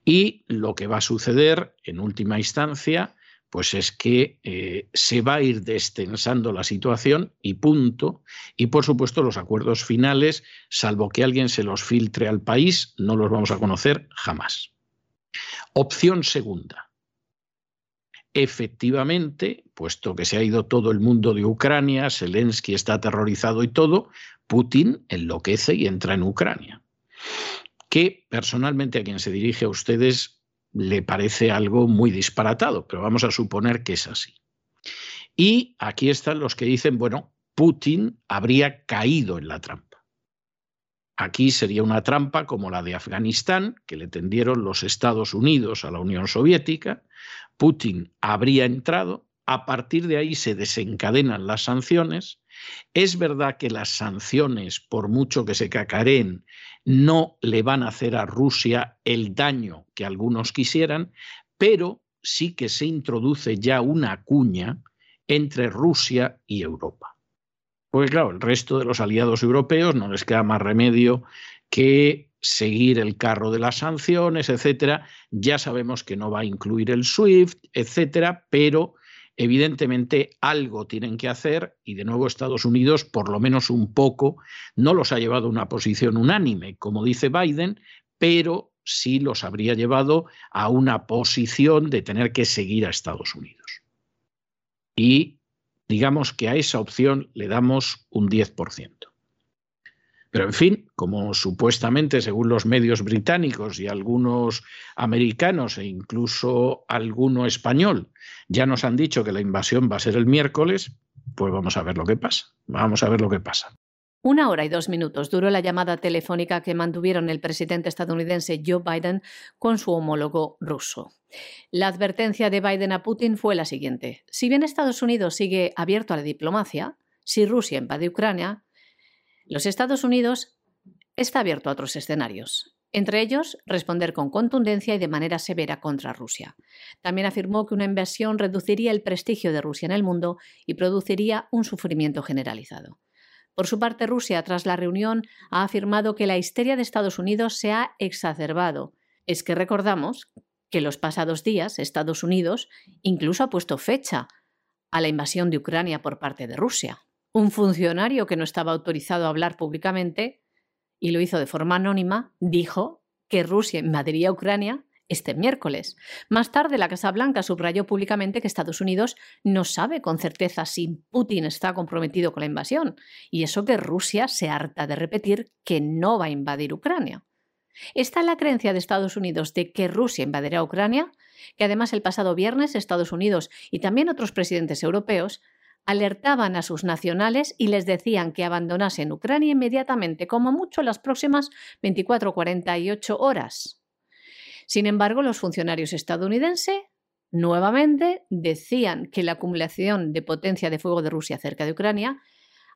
[SPEAKER 1] Y lo que va a suceder en última instancia pues es que eh, se va a ir destensando la situación y punto. Y por supuesto los acuerdos finales, salvo que alguien se los filtre al país, no los vamos a conocer jamás. Opción segunda. Efectivamente, puesto que se ha ido todo el mundo de Ucrania, Zelensky está aterrorizado y todo, Putin enloquece y entra en Ucrania. Que personalmente a quien se dirige a ustedes le parece algo muy disparatado, pero vamos a suponer que es así. Y aquí están los que dicen, bueno, Putin habría caído en la trampa. Aquí sería una trampa como la de Afganistán, que le tendieron los Estados Unidos a la Unión Soviética. Putin habría entrado, a partir de ahí se desencadenan las sanciones. Es verdad que las sanciones, por mucho que se cacareen, no le van a hacer a Rusia el daño que algunos quisieran, pero sí que se introduce ya una cuña entre Rusia y Europa. Porque claro, el resto de los aliados europeos no les queda más remedio que seguir el carro de las sanciones, etcétera. Ya sabemos que no va a incluir el SWIFT, etcétera, pero evidentemente algo tienen que hacer y de nuevo Estados Unidos, por lo menos un poco, no los ha llevado a una posición unánime, como dice Biden, pero sí los habría llevado a una posición de tener que seguir a Estados Unidos. Y digamos que a esa opción le damos un 10%. Pero en fin, como supuestamente, según los medios británicos y algunos americanos e incluso alguno español, ya nos han dicho que la invasión va a ser el miércoles, pues vamos a ver lo que pasa. Vamos a ver lo que pasa.
[SPEAKER 2] Una hora y dos minutos duró la llamada telefónica que mantuvieron el presidente estadounidense Joe Biden con su homólogo ruso. La advertencia de Biden a Putin fue la siguiente. Si bien Estados Unidos sigue abierto a la diplomacia, si Rusia invade Ucrania, los Estados Unidos está abierto a otros escenarios. Entre ellos, responder con contundencia y de manera severa contra Rusia. También afirmó que una invasión reduciría el prestigio de Rusia en el mundo y produciría un sufrimiento generalizado. Por su parte, Rusia, tras la reunión, ha afirmado que la histeria de Estados Unidos se ha exacerbado. Es que recordamos que los pasados días Estados Unidos incluso ha puesto fecha a la invasión de Ucrania por parte de Rusia. Un funcionario que no estaba autorizado a hablar públicamente y lo hizo de forma anónima, dijo que Rusia invadiría Ucrania este miércoles. Más tarde, la Casa Blanca subrayó públicamente que Estados Unidos no sabe con certeza si Putin está comprometido con la invasión, y eso que Rusia se harta de repetir que no va a invadir Ucrania. Está la creencia de Estados Unidos de que Rusia invadirá Ucrania, que además el pasado viernes Estados Unidos y también otros presidentes europeos alertaban a sus nacionales y les decían que abandonasen Ucrania inmediatamente, como mucho las próximas 24 o 48 horas. Sin embargo, los funcionarios estadounidenses nuevamente decían que la acumulación de potencia de fuego de Rusia cerca de Ucrania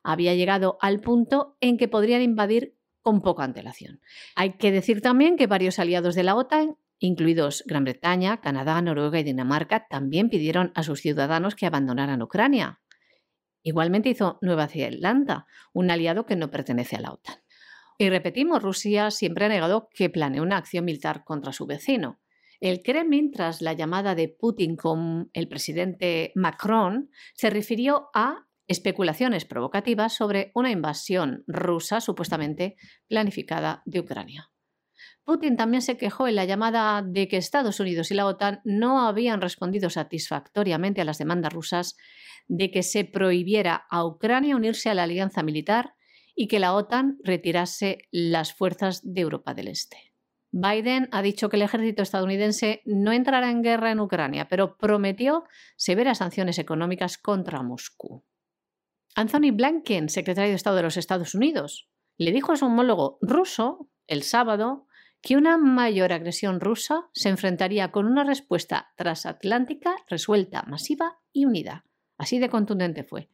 [SPEAKER 2] había llegado al punto en que podrían invadir con poca antelación. Hay que decir también que varios aliados de la OTAN, incluidos Gran Bretaña, Canadá, Noruega y Dinamarca, también pidieron a sus ciudadanos que abandonaran Ucrania. Igualmente hizo Nueva Zelanda, un aliado que no pertenece a la OTAN. Y repetimos, Rusia siempre ha negado que planee una acción militar contra su vecino. El Kremlin, tras la llamada de Putin con el presidente Macron, se refirió a especulaciones provocativas sobre una invasión rusa supuestamente planificada de Ucrania. Putin también se quejó en la llamada de que Estados Unidos y la OTAN no habían respondido satisfactoriamente a las demandas rusas de que se prohibiera a Ucrania unirse a la alianza militar y que la OTAN retirase las fuerzas de Europa del Este. Biden ha dicho que el ejército estadounidense no entrará en guerra en Ucrania, pero prometió severas sanciones económicas contra Moscú. Anthony Blinken, secretario de Estado de los Estados Unidos, le dijo a su homólogo ruso el sábado que una mayor agresión rusa se enfrentaría con una respuesta transatlántica resuelta, masiva y unida. Así de contundente fue.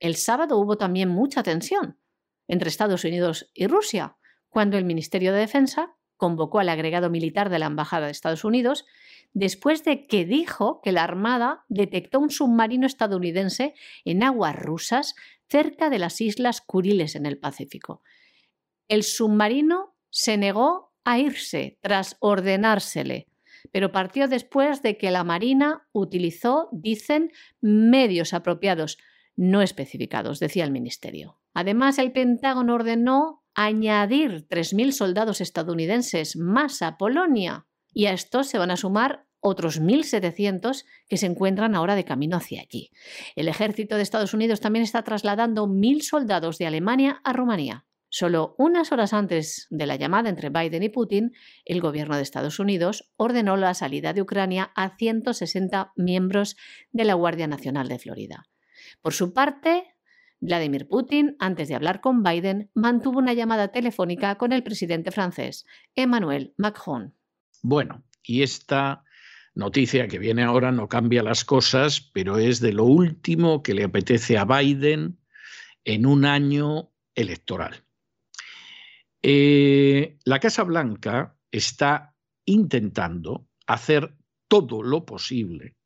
[SPEAKER 2] El sábado hubo también mucha tensión entre Estados Unidos y Rusia, cuando el Ministerio de Defensa convocó al agregado militar de la Embajada de Estados Unidos después de que dijo que la Armada detectó un submarino estadounidense en aguas rusas cerca de las Islas Kuriles en el Pacífico. El submarino se negó a irse tras ordenársele, pero partió después de que la Marina utilizó, dicen, medios apropiados, no especificados, decía el Ministerio. Además, el Pentágono ordenó añadir 3.000 soldados estadounidenses más a Polonia y a estos se van a sumar otros 1.700 que se encuentran ahora de camino hacia allí. El ejército de Estados Unidos también está trasladando 1.000 soldados de Alemania a Rumanía. Solo unas horas antes de la llamada entre Biden y Putin, el gobierno de Estados Unidos ordenó la salida de Ucrania a 160 miembros de la Guardia Nacional de Florida. Por su parte, Vladimir Putin, antes de hablar con Biden, mantuvo una llamada telefónica con el presidente francés, Emmanuel Macron.
[SPEAKER 1] Bueno, y esta noticia que viene ahora no cambia las cosas, pero es de lo último que le apetece a Biden en un año electoral. Eh, la Casa Blanca está intentando hacer todo lo posible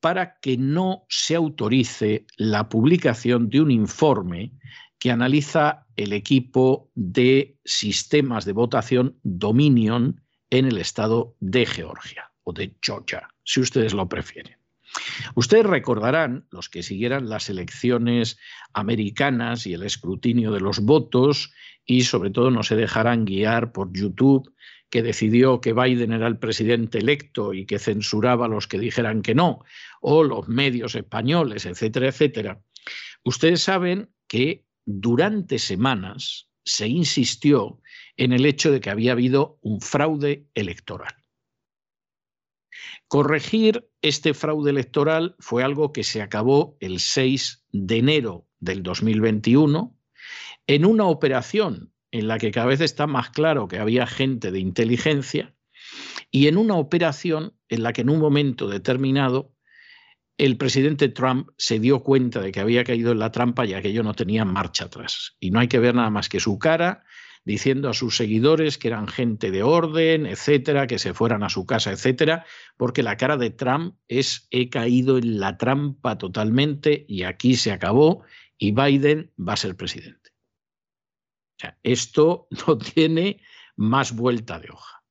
[SPEAKER 1] para que no se autorice la publicación de un informe que analiza el equipo de sistemas de votación Dominion en el estado de Georgia o de Georgia, si ustedes lo prefieren. Ustedes recordarán, los que siguieran las elecciones americanas y el escrutinio de los votos, y sobre todo no se dejarán guiar por YouTube, que decidió que Biden era el presidente electo y que censuraba a los que dijeran que no, o los medios españoles, etcétera, etcétera. Ustedes saben que durante semanas se insistió en el hecho de que había habido un fraude electoral. Corregir este fraude electoral fue algo que se acabó el 6 de enero del 2021 en una operación en la que cada vez está más claro que había gente de inteligencia y en una operación en la que en un momento determinado el presidente Trump se dio cuenta de que había caído en la trampa y aquello no tenía marcha atrás. Y no hay que ver nada más que su cara diciendo a sus seguidores que eran gente de orden, etcétera, que se fueran a su casa, etcétera, porque la cara de Trump es he caído en la trampa totalmente y aquí se acabó y Biden va a ser presidente. O sea, esto no tiene más vuelta de hoja.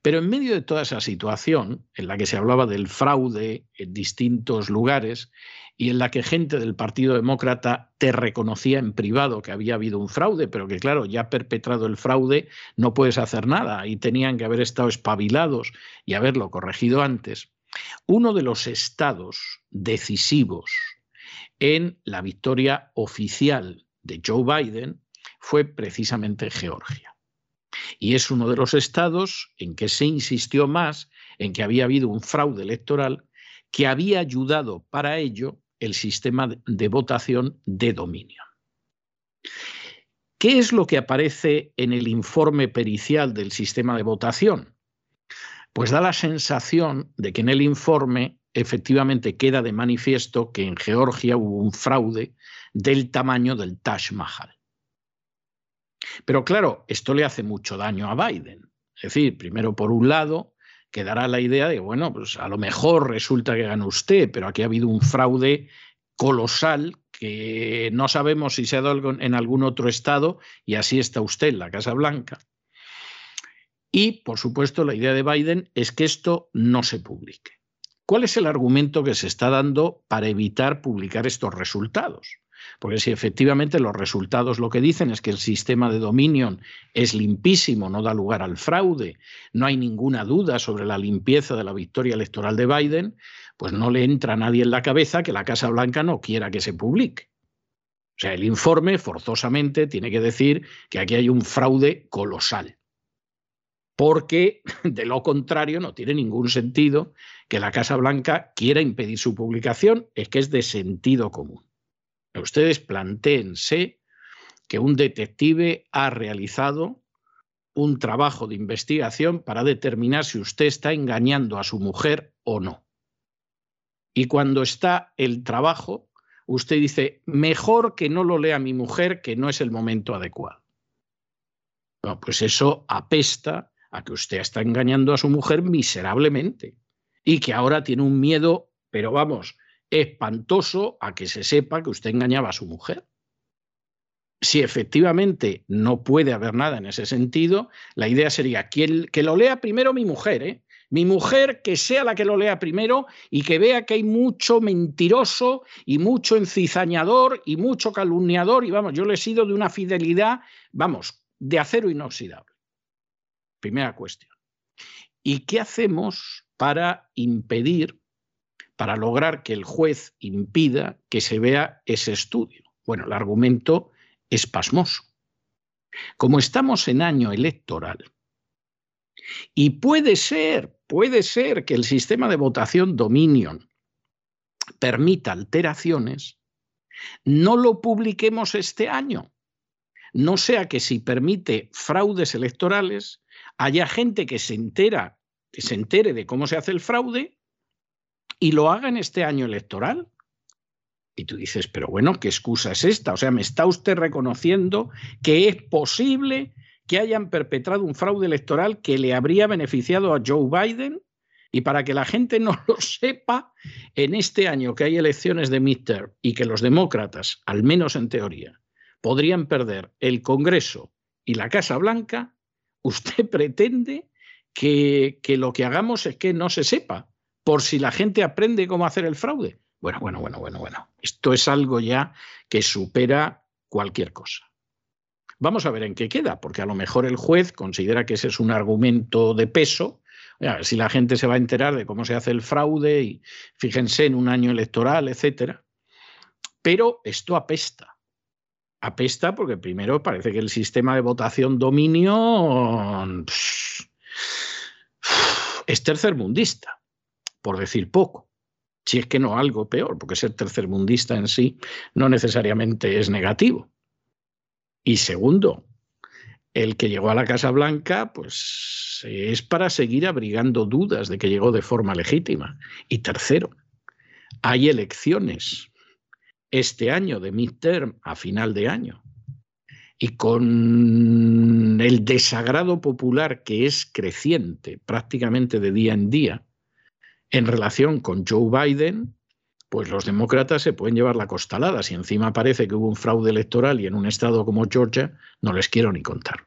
[SPEAKER 1] Pero en medio de toda esa situación, en la que se hablaba del fraude en distintos lugares y en la que gente del Partido Demócrata te reconocía en privado que había habido un fraude, pero que claro, ya perpetrado el fraude no puedes hacer nada y tenían que haber estado espabilados y haberlo corregido antes, uno de los estados decisivos en la victoria oficial de Joe Biden fue precisamente Georgia. Y es uno de los estados en que se insistió más en que había habido un fraude electoral que había ayudado para ello el sistema de votación de dominio. ¿Qué es lo que aparece en el informe pericial del sistema de votación? Pues da la sensación de que en el informe efectivamente queda de manifiesto que en Georgia hubo un fraude del tamaño del Taj Mahal. Pero claro, esto le hace mucho daño a Biden. Es decir, primero por un lado, quedará la idea de, bueno, pues a lo mejor resulta que gana usted, pero aquí ha habido un fraude colosal que no sabemos si se ha dado en algún otro estado y así está usted en la Casa Blanca. Y, por supuesto, la idea de Biden es que esto no se publique. ¿Cuál es el argumento que se está dando para evitar publicar estos resultados? Porque si efectivamente los resultados lo que dicen es que el sistema de Dominion es limpísimo, no da lugar al fraude, no hay ninguna duda sobre la limpieza de la victoria electoral de Biden, pues no le entra a nadie en la cabeza que la Casa Blanca no quiera que se publique. O sea, el informe forzosamente tiene que decir que aquí hay un fraude colosal. Porque de lo contrario no tiene ningún sentido que la Casa Blanca quiera impedir su publicación, es que es de sentido común. Ustedes plantéense que un detective ha realizado un trabajo de investigación para determinar si usted está engañando a su mujer o no. Y cuando está el trabajo, usted dice, mejor que no lo lea mi mujer, que no es el momento adecuado. pues eso apesta a que usted está engañando a su mujer miserablemente y que ahora tiene un miedo, pero vamos, espantoso a que se sepa que usted engañaba a su mujer. Si efectivamente no puede haber nada en ese sentido, la idea sería que, que lo lea primero mi mujer, ¿eh? Mi mujer que sea la que lo lea primero y que vea que hay mucho mentiroso y mucho encizañador y mucho calumniador y vamos, yo le he sido de una fidelidad, vamos, de acero inoxidable. Primera cuestión. ¿Y qué hacemos para impedir para lograr que el juez impida que se vea ese estudio. Bueno, el argumento es pasmoso. Como estamos en año electoral, y puede ser, puede ser que el sistema de votación Dominion permita alteraciones, no lo publiquemos este año. No sea que si permite fraudes electorales, haya gente que se entera, que se entere de cómo se hace el fraude y lo haga en este año electoral. Y tú dices, pero bueno, ¿qué excusa es esta? O sea, ¿me está usted reconociendo que es posible que hayan perpetrado un fraude electoral que le habría beneficiado a Joe Biden? Y para que la gente no lo sepa, en este año que hay elecciones de midterm y que los demócratas, al menos en teoría, podrían perder el Congreso y la Casa Blanca, usted pretende que, que lo que hagamos es que no se sepa, por si la gente aprende cómo hacer el fraude. Bueno, bueno, bueno, bueno, bueno. Esto es algo ya que supera cualquier cosa. Vamos a ver en qué queda, porque a lo mejor el juez considera que ese es un argumento de peso. A ver si la gente se va a enterar de cómo se hace el fraude y fíjense en un año electoral, etcétera. Pero esto apesta. Apesta porque primero parece que el sistema de votación dominio es tercermundista, por decir poco si es que no algo peor, porque ser tercermundista en sí no necesariamente es negativo. Y segundo, el que llegó a la Casa Blanca, pues es para seguir abrigando dudas de que llegó de forma legítima. Y tercero, hay elecciones este año de midterm a final de año. Y con el desagrado popular que es creciente prácticamente de día en día, en relación con Joe Biden, pues los demócratas se pueden llevar la costalada. Si encima parece que hubo un fraude electoral y en un estado como Georgia, no les quiero ni contar.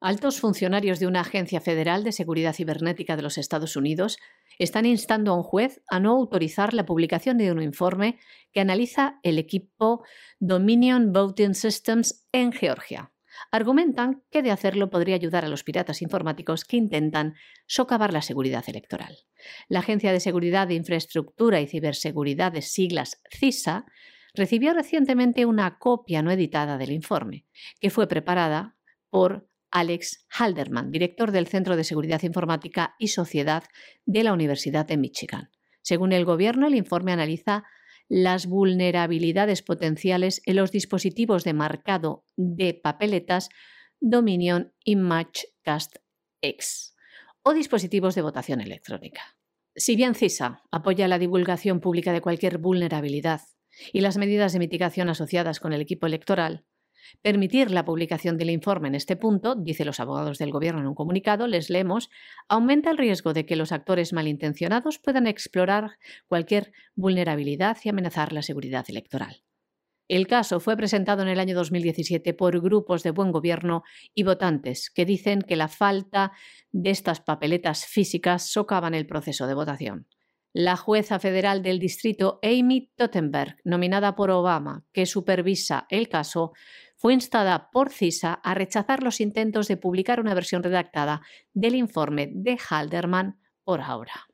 [SPEAKER 2] Altos funcionarios de una agencia federal de seguridad cibernética de los Estados Unidos están instando a un juez a no autorizar la publicación de un informe que analiza el equipo Dominion Voting Systems en Georgia argumentan que de hacerlo podría ayudar a los piratas informáticos que intentan socavar la seguridad electoral. La Agencia de Seguridad de Infraestructura y Ciberseguridad de siglas CISA recibió recientemente una copia no editada del informe, que fue preparada por Alex Halderman, director del Centro de Seguridad Informática y Sociedad de la Universidad de Michigan. Según el gobierno, el informe analiza las vulnerabilidades potenciales en los dispositivos de marcado de papeletas Dominion Cast X o dispositivos de votación electrónica. Si bien CISA apoya la divulgación pública de cualquier vulnerabilidad y las medidas de mitigación asociadas con el equipo electoral, Permitir la publicación del informe en este punto, dice los abogados del Gobierno en un comunicado, les leemos, aumenta el riesgo de que los actores malintencionados puedan explorar cualquier vulnerabilidad y amenazar la seguridad electoral. El caso fue presentado en el año 2017 por grupos de buen gobierno y votantes que dicen que la falta de estas papeletas físicas socavan el proceso de votación. La jueza federal del distrito Amy Tottenberg, nominada por Obama, que supervisa el caso, fue instada por CISA a rechazar los intentos de publicar una versión redactada del informe de Halderman por ahora.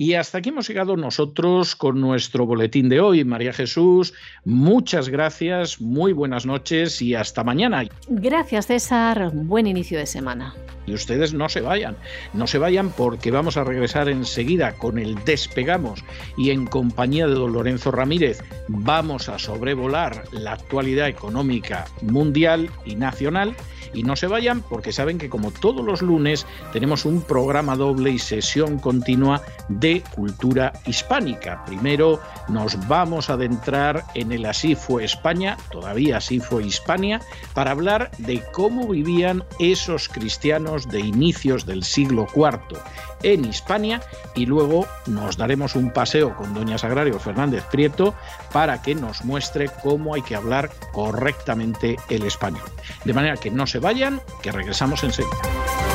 [SPEAKER 1] Y hasta aquí hemos llegado nosotros con nuestro boletín de hoy. María Jesús, muchas gracias, muy buenas noches y hasta mañana.
[SPEAKER 2] Gracias César, buen inicio de semana.
[SPEAKER 1] Y ustedes no se vayan, no se vayan porque vamos a regresar enseguida con el despegamos y en compañía de don Lorenzo Ramírez vamos a sobrevolar la actualidad económica mundial y nacional y no se vayan porque saben que como todos los lunes tenemos un programa doble y sesión continua de cultura hispánica. Primero nos vamos a adentrar en el Así fue España, todavía así fue Hispania, para hablar de cómo vivían esos cristianos de inicios del siglo IV en Hispania y luego nos daremos un paseo con doña Sagrario Fernández Prieto para que nos muestre cómo hay que hablar correctamente el español. De manera que no se vayan, que regresamos enseguida.